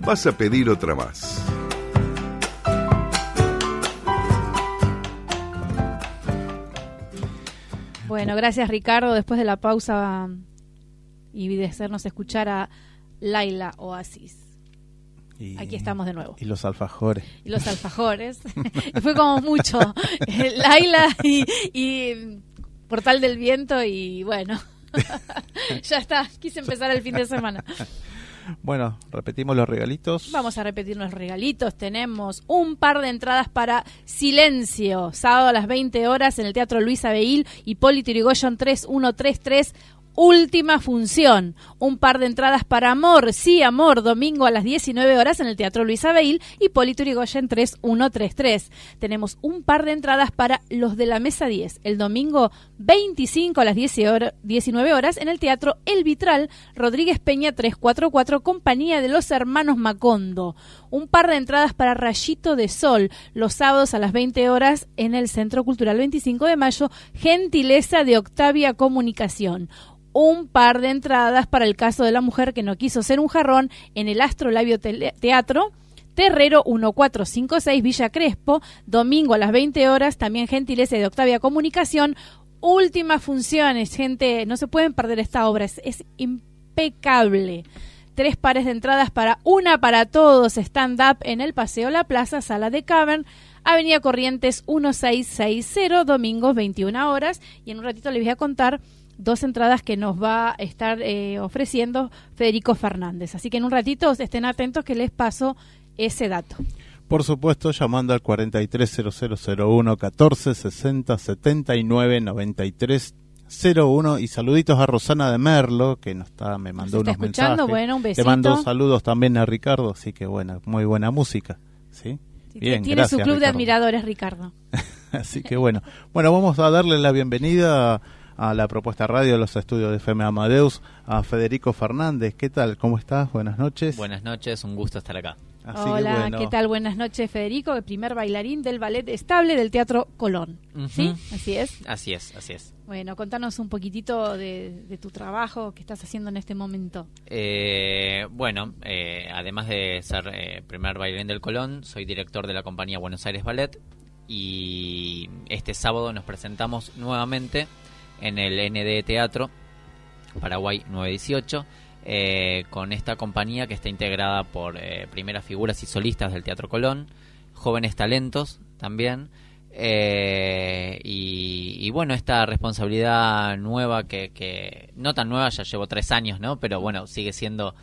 [SPEAKER 1] vas a pedir otra más.
[SPEAKER 3] Bueno, gracias Ricardo. Después de la pausa y de hacernos escuchar a Laila Oasis. Aquí estamos de nuevo.
[SPEAKER 2] Y los alfajores.
[SPEAKER 3] Y los alfajores. Fue como mucho. Laila y, y Portal del Viento y bueno. ya está. Quise empezar el fin de semana.
[SPEAKER 2] Bueno, repetimos los regalitos.
[SPEAKER 3] Vamos a repetir los regalitos. Tenemos un par de entradas para Silencio, sábado a las 20 horas en el Teatro Luis Abeil, Hipólito Yrigoyen 3133 última función. Un par de entradas para Amor, sí, Amor, domingo a las 19 horas en el Teatro Luis Abel y Polito Irigoyen 3133. Tenemos un par de entradas para Los de la Mesa 10, el domingo 25 a las 19 horas en el Teatro El Vitral, Rodríguez Peña 344, compañía de los hermanos Macondo. Un par de entradas para Rayito de Sol, los sábados a las 20 horas en el Centro Cultural 25 de Mayo, gentileza de Octavia Comunicación un par de entradas para el caso de la mujer que no quiso ser un jarrón en el Astrolabio Teatro. Terrero 1456 Villa Crespo, domingo a las 20 horas, también gentileza de Octavia Comunicación. Últimas funciones, gente, no se pueden perder esta obra, es, impecable. Tres pares de entradas para una para todos, stand-up en el Paseo La Plaza, Sala de Cavern, Avenida Corrientes 1660, domingos 21 horas. Y en un ratito les voy a contar dos entradas que nos va a estar eh, ofreciendo Federico Fernández. Así que en un ratito estén atentos que les paso ese dato.
[SPEAKER 2] Por supuesto, llamando al 430001 14 60 79 93 01 y saluditos a Rosana de Merlo que nos está me mandó unos mensajes.
[SPEAKER 3] Bueno, un
[SPEAKER 2] besito. Le mandó saludos también a Ricardo, así que bueno, muy buena música, ¿sí?
[SPEAKER 3] Bien, tiene su club de admiradores Ricardo.
[SPEAKER 2] así que bueno, bueno, vamos a darle la bienvenida a la propuesta radio de los estudios de FM Amadeus, a Federico Fernández. ¿Qué tal? ¿Cómo estás? Buenas noches.
[SPEAKER 8] Buenas noches, un gusto estar acá.
[SPEAKER 3] Hola, ¿qué tal? Buenas noches, Federico, el primer bailarín del ballet estable del Teatro Colón. ¿Sí? ¿Así es?
[SPEAKER 8] Así es, así es.
[SPEAKER 3] Bueno, contanos un poquitito de, tu trabajo que estás haciendo en este momento.
[SPEAKER 8] Eh, bueno, eh, además de ser eh, primer bailarín del Colón, soy director de la compañía Buenos Aires Ballet y este sábado nos presentamos nuevamente en el ND Teatro, Paraguay 918, eh, con esta compañía que está integrada por eh, primeras figuras y solistas del Teatro Colón, jóvenes talentos también. Eh, y, bueno, esta responsabilidad nueva que, no tan nueva, ya llevo tres años, ¿no? Pero bueno, sigue siendo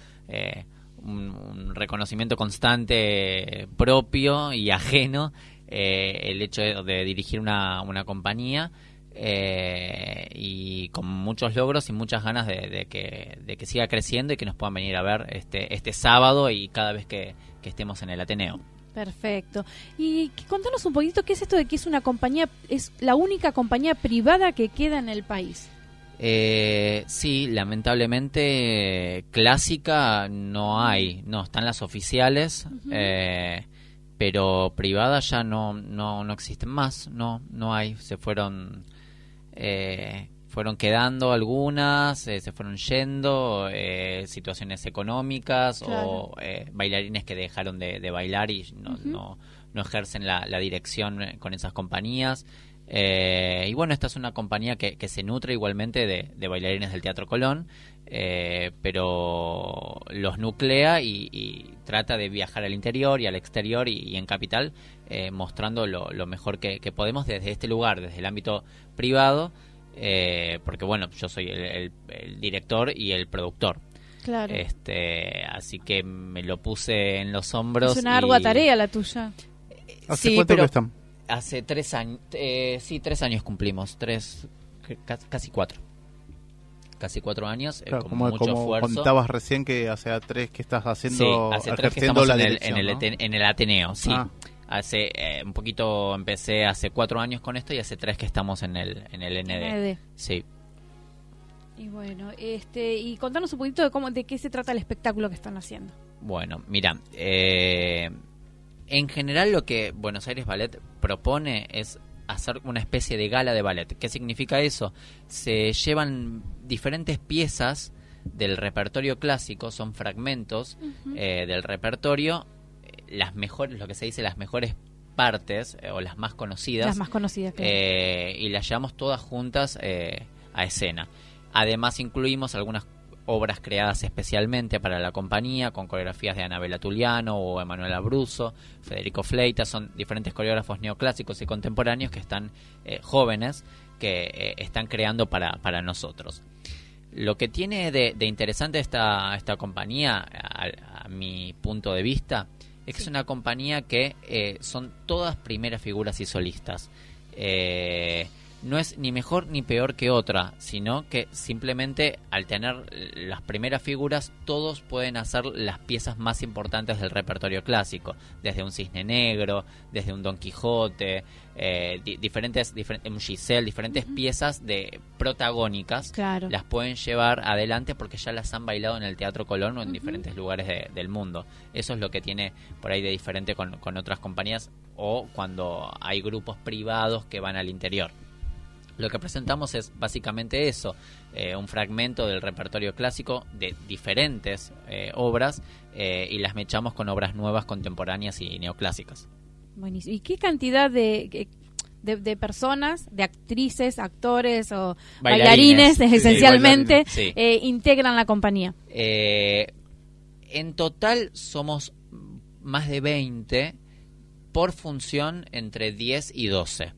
[SPEAKER 8] un, reconocimiento constante propio y ajeno el hecho de, dirigir una, una compañía eh, y con muchos logros y muchas ganas de, que, de que siga creciendo y que nos puedan venir a ver este, este sábado y cada vez que, estemos en el Ateneo.
[SPEAKER 3] Perfecto. Y contanos un poquito qué es esto de que es una compañía, es la única compañía privada que queda en el país.
[SPEAKER 8] Eh, sí, lamentablemente clásica no hay, no, están las oficiales, eh, pero privadas ya no, no, no existen más, no, no hay, se fueron eh, fueron quedando algunas, eh, se fueron yendo, eh, situaciones económicas o eh, bailarines que dejaron de, bailar y no, no, ejercen la, dirección con esas compañías. Y bueno, esta es una compañía que, que se nutre igualmente de, bailarines del Teatro Colón, eh, pero los nuclea y, trata de viajar al interior y al exterior y, en capital, eh, mostrando lo, mejor que, podemos desde este lugar, desde el ámbito privado, porque bueno, yo soy el, director y el productor.
[SPEAKER 3] Claro.
[SPEAKER 8] Este, así que me lo puse en los hombros. Es
[SPEAKER 3] una ardua tarea la tuya.
[SPEAKER 2] ¿Hace sí, cuánto que están?
[SPEAKER 8] Hace tres años, eh, sí, tres años cumplimos, tres, casi cuatro. Casi cuatro años, eh, con como, mucho esfuerzo.
[SPEAKER 2] contabas recién que hace tres que estás haciendo,
[SPEAKER 8] sí, hace tres que estamos en, el, en, el, Ateneo, sí. Ah. Hace eh, un poquito, empecé hace cuatro años con esto y hace tres que estamos en el, en el ND. Sí.
[SPEAKER 3] Y bueno, este, y contanos un poquito de cómo, de qué se trata el espectáculo que están haciendo.
[SPEAKER 8] Bueno, mira, eh, en general lo que Buenos Aires Ballet propone es hacer una especie de gala de ballet. ¿Qué significa eso? Se llevan diferentes piezas del repertorio clásico, son fragmentos eh, del repertorio, eh, las mejores, lo que se dice, las mejores partes o las más conocidas.
[SPEAKER 3] Las más conocidas,
[SPEAKER 8] y las llevamos todas juntas a escena. Además incluimos algunas obras creadas especialmente para la compañía, con coreografías de Anabela Tuliano o Emanuela Abruzzo, Federico Fleita, son diferentes coreógrafos neoclásicos y contemporáneos que están eh, jóvenes, que eh, están creando para, para nosotros. Lo que tiene de, interesante esta, esta compañía, a, mi punto de vista, es que es una compañía que eh, son todas primeras figuras y solistas no es ni mejor ni peor que otra, sino que simplemente al tener las primeras figuras todos pueden hacer las piezas más importantes del repertorio clásico, desde un cisne negro, desde un Don Quijote, eh, diferentes, un Giselle, diferentes piezas de protagónicas, las pueden llevar adelante porque ya las han bailado en el Teatro Colón o en diferentes lugares del mundo. Eso es lo que tiene por ahí de diferente con, con otras compañías o cuando hay grupos privados que van al interior. Lo que presentamos es básicamente eso, eh, un fragmento del repertorio clásico de diferentes eh, obras eh, y las mechamos con obras nuevas, contemporáneas y neoclásicas.
[SPEAKER 3] Buenísimo. ¿Y qué cantidad de, de, personas, de actrices, actores o bailarines, esencialmente integran la compañía?
[SPEAKER 8] en total somos más de 20 por función entre 10 y 12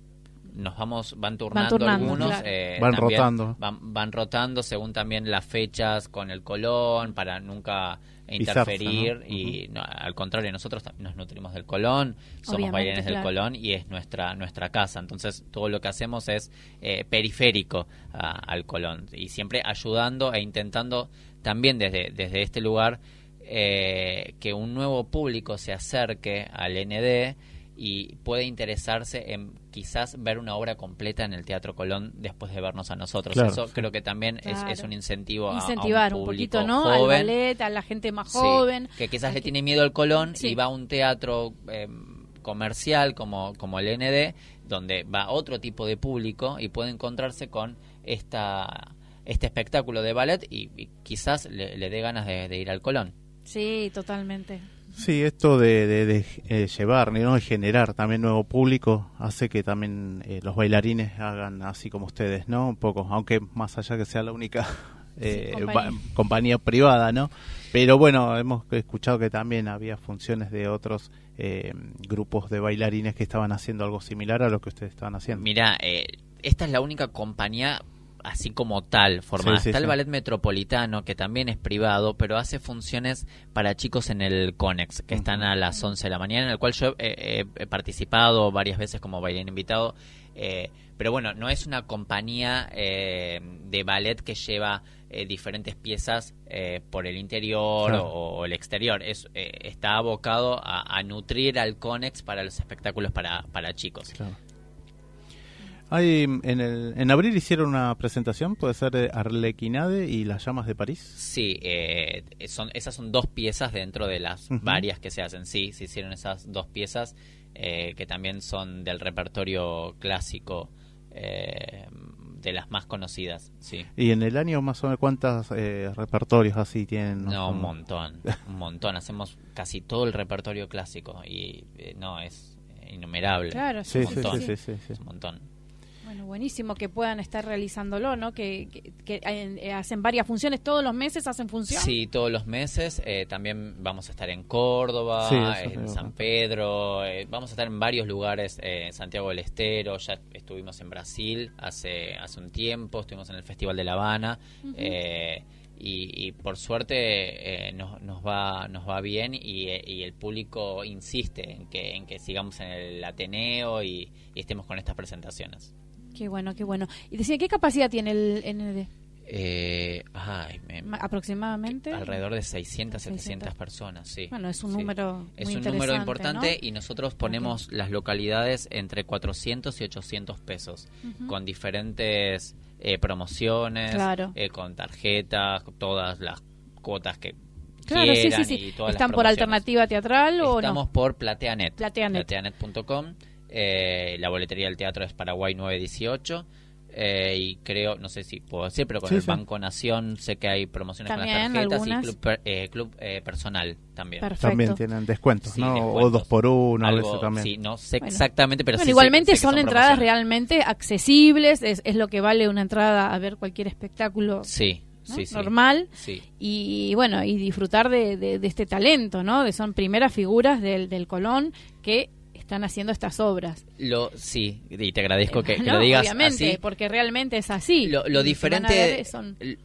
[SPEAKER 8] nos vamos van turnando, algunos
[SPEAKER 2] eh, van rotando.
[SPEAKER 8] van, rotando según también las fechas con el Colón para nunca interferir y al contrario nosotros nos nutrimos del Colón somos bailarines del Colón y es nuestra nuestra casa. Entonces todo lo que hacemos es eh, periférico al Colón y siempre ayudando e intentando también desde desde este lugar eh, que un nuevo público se acerque al ND y puede interesarse en quizás ver una obra completa en el Teatro Colón después de vernos a nosotros. Eso creo que también es, un incentivo
[SPEAKER 3] Incentivar
[SPEAKER 8] a, un,
[SPEAKER 3] poquito, ¿no? Al ballet, a la gente más joven.
[SPEAKER 8] Que quizás le tiene miedo al Colón y va a un teatro eh, comercial como, como el ND, donde va otro tipo de público y puede encontrarse con esta este espectáculo de ballet y, quizás le, dé ganas de ir al Colón.
[SPEAKER 3] Sí, totalmente.
[SPEAKER 2] Sí, esto de, de, eh, llevar, ¿no? de generar también nuevo público hace que también eh, los bailarines hagan así como ustedes, ¿no? Un poco, aunque más allá que sea la única eh, compañía. privada, ¿no? Pero bueno, hemos escuchado que también había funciones de otros grupos de bailarines que estaban haciendo algo similar a lo que ustedes estaban haciendo.
[SPEAKER 8] Mira, esta es la única compañía así como tal formada. Está el ballet metropolitano, que también es privado, pero hace funciones para chicos en el CONEX, que están a las 11 de la mañana, en el cual yo he, participado varias veces como bailarín invitado. Eh, pero bueno, no es una compañía eh, de ballet que lleva eh, diferentes piezas por el interior o, el exterior. Es, está abocado a, nutrir al CONEX para los espectáculos para, para chicos.
[SPEAKER 2] Hay, en, el, en abril hicieron una presentación, puede ser de Arlequinade y las llamas de París.
[SPEAKER 8] Sí, eh, son, esas son dos piezas dentro de las varias que se hacen. Sí, se hicieron esas dos piezas eh, que también son del repertorio clásico. Eh, de las más conocidas, sí.
[SPEAKER 2] ¿Y en el año más o menos cuántos repertorios así tienen?
[SPEAKER 8] No, un montón, un montón. Hacemos casi todo el repertorio clásico y no, es innumerable.
[SPEAKER 3] Claro,
[SPEAKER 8] sí,
[SPEAKER 2] sí, sí, sí,
[SPEAKER 8] un montón.
[SPEAKER 3] Buenísimo que puedan estar realizándolo, ¿no? Que, que, eh, hacen varias funciones, todos los meses hacen función.
[SPEAKER 8] Sí, todos los meses. Eh, también vamos a estar en Córdoba, en San Pedro, eh, vamos a estar en varios lugares, en Santiago del Estero, ya estuvimos en Brasil hace, hace un tiempo, estuvimos en el Festival de La Habana. y, por suerte nos, nos, va nos va bien y, el público insiste en que, en que sigamos en el Ateneo y estemos con estas presentaciones.
[SPEAKER 3] Qué bueno, qué bueno. Y decía, ¿qué capacidad tiene el ND?
[SPEAKER 8] Eh,
[SPEAKER 3] aproximadamente
[SPEAKER 8] alrededor de 600 700 personas sí
[SPEAKER 3] bueno es un número
[SPEAKER 8] es un número importante y nosotros ponemos las localidades entre 400 y 800 pesos con diferentes eh, promociones eh, con tarjetas todas las cuotas que
[SPEAKER 3] Claro, sí, sí, sí. ¿Están por alternativa teatral o
[SPEAKER 8] Estamos por Plateanet.
[SPEAKER 3] Plateanet.
[SPEAKER 8] Plateanet.com. Eh, la boletería del teatro es Paraguay 918. Eh, y creo, no sé si puedo decir, pero con el Banco Nación sé que hay promociones con las tarjetas y club, eh, club personal también.
[SPEAKER 2] También tienen descuentos, ¿no? O dos por uno,
[SPEAKER 8] algo,
[SPEAKER 2] también.
[SPEAKER 8] Sí, no sé exactamente, pero sí
[SPEAKER 3] Igualmente son, entradas realmente accesibles, es, es, lo que vale una entrada a ver cualquier espectáculo.
[SPEAKER 8] Sí.
[SPEAKER 3] normal y bueno y disfrutar de, de, este talento no de son primeras figuras del, del Colón que están haciendo estas obras.
[SPEAKER 8] Lo sí, y te agradezco que, lo digas
[SPEAKER 3] obviamente, porque realmente es así.
[SPEAKER 8] Lo, diferente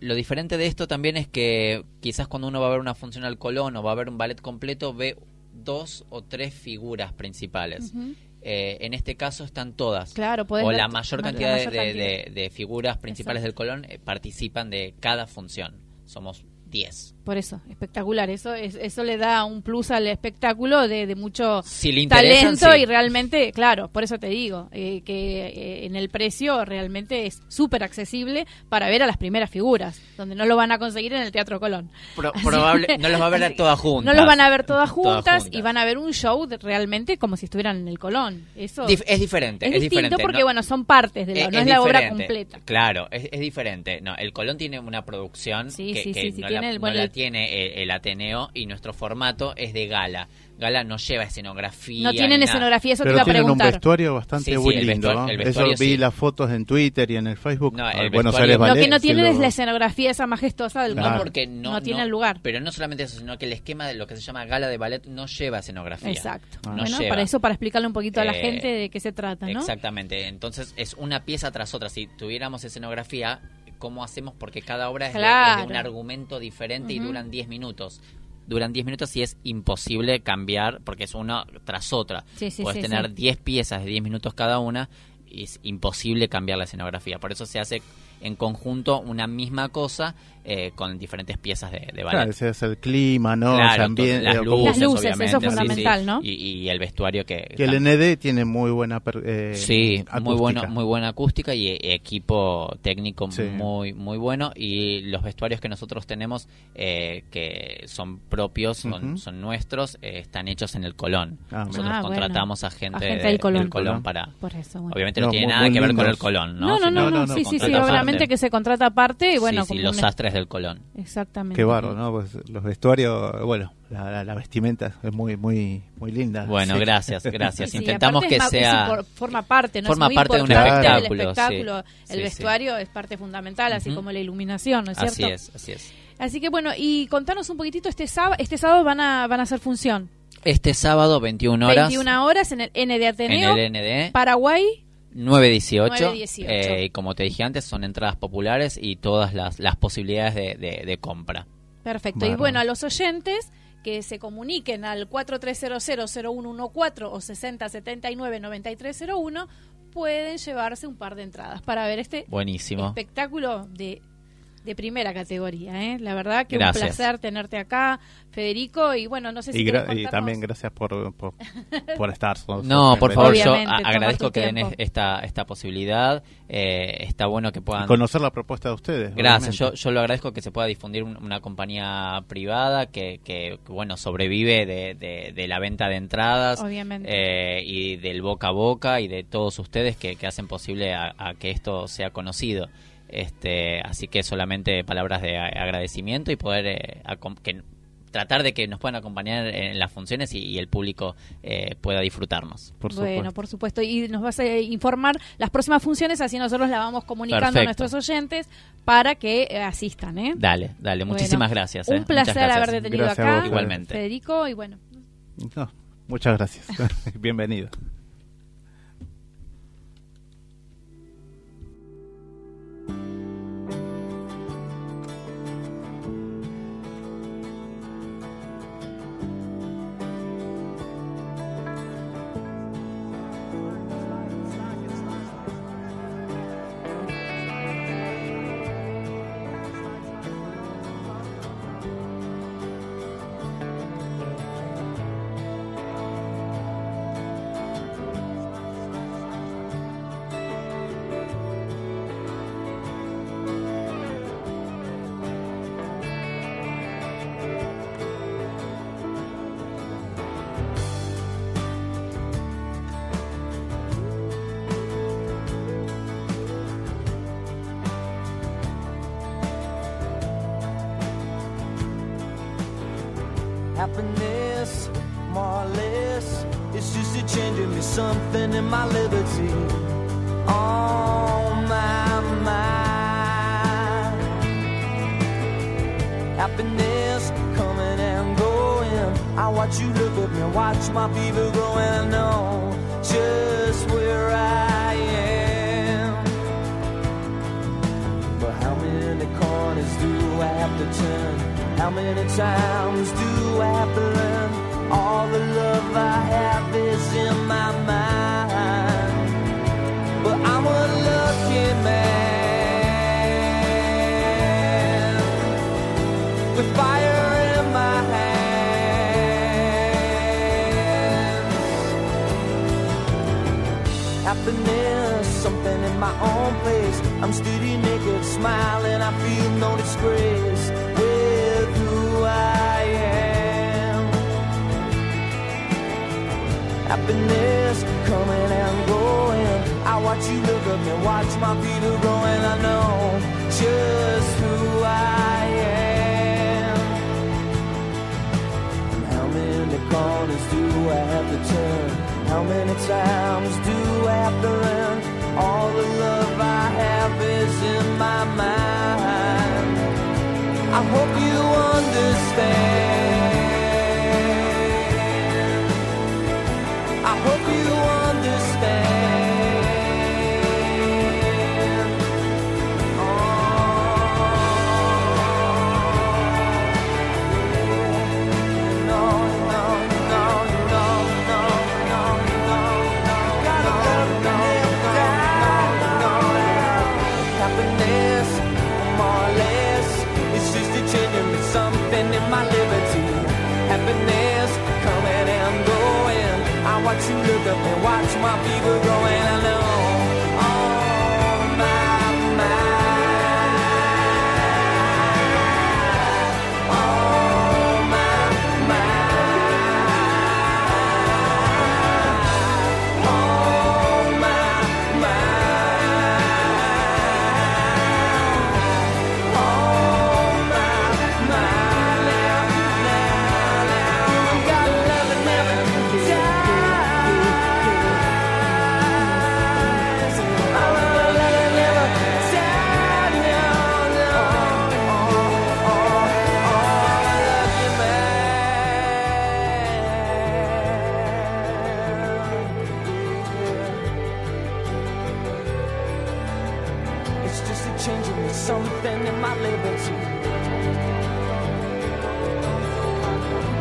[SPEAKER 8] lo diferente de esto también es que quizás cuando uno va a ver una función al Colón o va a ver un ballet completo ve dos o tres figuras principales. Eh, en este caso están todas.
[SPEAKER 3] Claro,
[SPEAKER 8] o la mayor cantidad, de, figuras principales del Colón eh, participan de cada función. Somos 10.
[SPEAKER 3] Por eso, espectacular. Eso eso le da un plus al espectáculo de, mucho talento y realmente, claro, por eso te digo, eh, que eh, en el precio realmente es súper accesible para ver a las primeras figuras, donde no lo van a conseguir en el Teatro Colón.
[SPEAKER 8] probable, no los va a ver todas juntas.
[SPEAKER 3] No los van a ver todas juntas, y van a ver un show realmente como si estuvieran en el Colón. Eso
[SPEAKER 8] es diferente. Es,
[SPEAKER 3] distinto porque, bueno, son partes de la, no es, la obra completa.
[SPEAKER 8] Claro, es, diferente. No, el Colón tiene una producción que, no, la, el, tiene el, Ateneo y nuestro formato es de gala. Gala no lleva escenografía.
[SPEAKER 3] No tienen escenografía, eso
[SPEAKER 2] te
[SPEAKER 3] iba a
[SPEAKER 2] preguntar. tienen un vestuario bastante muy lindo. eso vi las fotos en Twitter y en el Facebook. No, el
[SPEAKER 3] Buenos Aires Lo que no tienen es la escenografía esa majestuosa del
[SPEAKER 8] No, porque no,
[SPEAKER 3] no tiene lugar.
[SPEAKER 8] Pero no solamente eso, sino que el esquema de lo que se llama gala de ballet no lleva escenografía.
[SPEAKER 3] Exacto. bueno, para eso, para explicarle un poquito a la eh, gente de qué se trata, ¿no?
[SPEAKER 8] Exactamente. Entonces es una pieza tras otra. Si tuviéramos escenografía, cómo hacemos porque cada obra es, de, un argumento diferente y duran 10 minutos. Duran 10 minutos y es imposible cambiar porque es una tras otra. Puedes tener 10 piezas de 10 minutos cada una y es imposible cambiar la escenografía. Por eso se hace en conjunto una misma cosa eh, con diferentes piezas de, de ballet.
[SPEAKER 2] Claro, ese es el clima, ¿no?
[SPEAKER 8] Claro, las
[SPEAKER 3] luces, eso es fundamental, ¿no?
[SPEAKER 8] Y, el vestuario que...
[SPEAKER 2] Que el ND tiene muy buena
[SPEAKER 8] eh, Sí, muy, bueno, muy buena acústica y, equipo técnico muy muy bueno. Y los vestuarios que nosotros tenemos eh, que son propios, son, nuestros, eh, están hechos en el Colón. Ah, nosotros ah, contratamos a gente, del Colón, para... Obviamente no, tiene nada que ver con el Colón,
[SPEAKER 3] ¿no? No, no, no, sí, sí, sí, obviamente que se contrata aparte y bueno...
[SPEAKER 8] Sí, los del Colón.
[SPEAKER 3] Exactamente.
[SPEAKER 2] Qué barro, ¿no? Pues los vestuarios, bueno, la, vestimenta es muy muy muy linda.
[SPEAKER 8] Bueno, gracias, gracias. Intentamos que sea
[SPEAKER 3] forma parte, ¿no?
[SPEAKER 8] Forma parte de un espectáculo.
[SPEAKER 3] el vestuario es parte fundamental, así como la iluminación, ¿no es cierto?
[SPEAKER 8] Así es, así es.
[SPEAKER 3] Así que bueno, y contanos un poquitito este sábado, este sábado van a van a hacer función.
[SPEAKER 8] Este sábado 21 horas.
[SPEAKER 3] 21 horas en el ND Ateneo.
[SPEAKER 8] En el ND.
[SPEAKER 3] Paraguay.
[SPEAKER 8] 918. Eh, como te dije antes, son entradas populares y todas las, las posibilidades de, de, compra.
[SPEAKER 3] Perfecto. Y bueno, a los oyentes que se comuniquen al 4300-0114 o 6079-9301 pueden llevarse un par de entradas para ver este
[SPEAKER 8] Buenísimo.
[SPEAKER 3] espectáculo de de primera categoría, ¿eh? La verdad que un placer tenerte acá, Federico, y bueno, no sé si...
[SPEAKER 2] Y, también gracias por, por, estar.
[SPEAKER 8] no, por favor, yo agradezco que den esta, esta posibilidad, eh, está bueno que puedan...
[SPEAKER 2] conocer la propuesta de ustedes.
[SPEAKER 8] Gracias, yo, yo lo agradezco que se pueda difundir una compañía privada que, que bueno, sobrevive de, de, la venta de entradas eh, y del boca a boca y de todos ustedes que, que hacen posible a que esto sea conocido. Este, así que solamente palabras de agradecimiento y poder eh, que tratar de que nos puedan acompañar en las funciones y, el público eh, pueda disfrutarnos.
[SPEAKER 3] Por bueno, por supuesto. Y nos vas a informar las próximas funciones, así nosotros la vamos comunicando a nuestros oyentes para que eh, asistan. ¿eh?
[SPEAKER 8] Dale, dale. Muchísimas gracias. Un
[SPEAKER 3] placer haberte tenido acá.
[SPEAKER 8] Igualmente.
[SPEAKER 3] Federico, y bueno.
[SPEAKER 7] muchas gracias. Bienvenido.
[SPEAKER 2] I'm
[SPEAKER 7] steady naked, smiling, I feel no disgrace with who I am. Happiness coming and going. I watch you look up and watch my feet are growing. I know just who I am. And how many corners do I have to turn? How many times do I have to run? All the love I have is in my mind. I hope you understand. my liberty. Happiness coming and going. I watch you look up and watch my fever growing. changing me something in my liberty.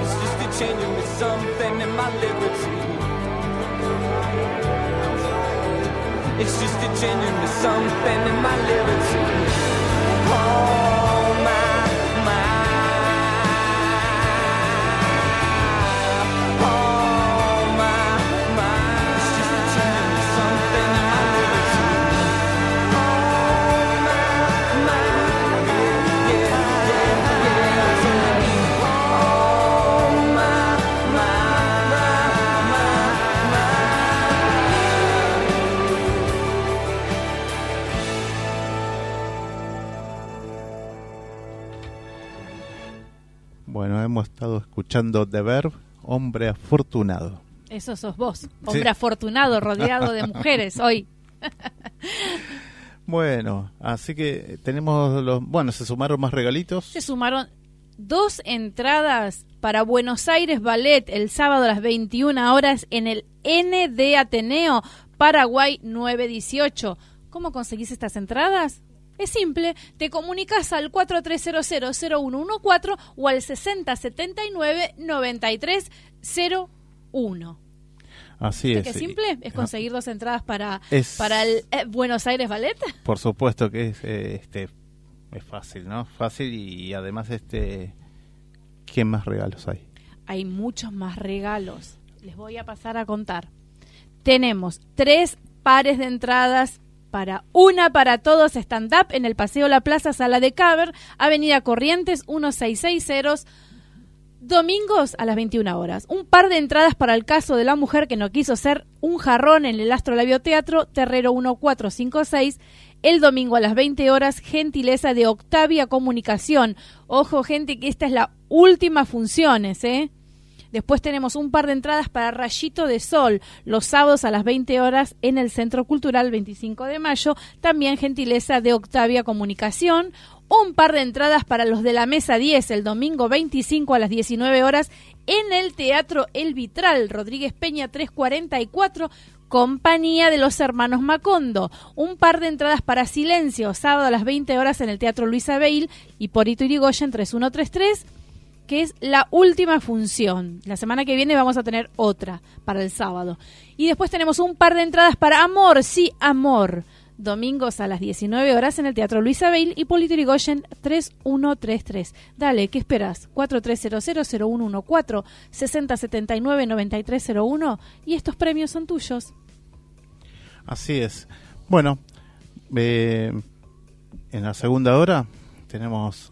[SPEAKER 7] It's just a changing me something in my liberty. It's just a changing me something in my liberty. Oh.
[SPEAKER 2] Hemos estado escuchando The Verb, Hombre Afortunado.
[SPEAKER 3] Eso sos vos, hombre afortunado, rodeado de mujeres hoy.
[SPEAKER 2] bueno, así que tenemos los... Bueno, se sumaron más regalitos.
[SPEAKER 3] Se sumaron dos entradas para Buenos Aires Ballet el sábado a las 21 horas en el ND Ateneo, Paraguay 918. ¿Cómo conseguís estas entradas? Es simple, te comunicas al 4300-0114 o al 6079-9301.
[SPEAKER 2] Así es.
[SPEAKER 3] ¿Es simple? ¿Es conseguir dos entradas para, para el eh, Buenos Aires Ballet?
[SPEAKER 2] Por supuesto que es, eh, este, es fácil, ¿no? Fácil y además, este, ¿qué más regalos hay?
[SPEAKER 3] Hay muchos más regalos. Les voy a pasar a contar. Tenemos tres pares de entradas para una para todos stand-up en el Paseo La Plaza, Sala de Caber, Avenida Corrientes 1660, domingos a las 21 horas. Un par de entradas para el caso de la mujer que no quiso ser un jarrón en el Astro Teatro, Terrero 1456, el domingo a las 20 horas, gentileza de Octavia Comunicación. Ojo, gente, que esta es la última funciones, ¿eh? Después tenemos un par de entradas para Rayito de Sol, los sábados a las 20 horas en el Centro Cultural 25 de Mayo. También gentileza de Octavia Comunicación. Un par de entradas para los de la Mesa 10 el domingo 25 a las 19 horas en el Teatro El Vitral, Rodríguez Peña 344 compañía de los hermanos Macondo. Un par de entradas para Silencio, sábado a las 20 horas en el Teatro Luisa Beil y Porito Irigoyen 3133 que es la última función. La semana que viene vamos a tener otra para el sábado. Y después tenemos un par de entradas para Amor, sí, Amor. Domingos a las 19 horas en el Teatro Luisa Abel y Polito 3133. Dale, ¿qué esperas? 4300-0114, 6079-9301 y estos premios son tuyos.
[SPEAKER 2] Así es. Bueno, eh, en la segunda hora tenemos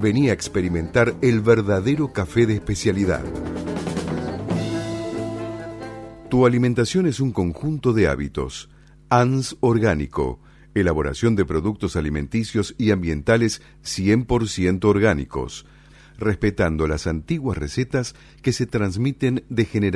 [SPEAKER 1] venía a experimentar el verdadero café de especialidad. Tu alimentación es un conjunto de hábitos. ANS Orgánico, elaboración de productos alimenticios y ambientales 100% orgánicos, respetando las antiguas recetas que se transmiten de generación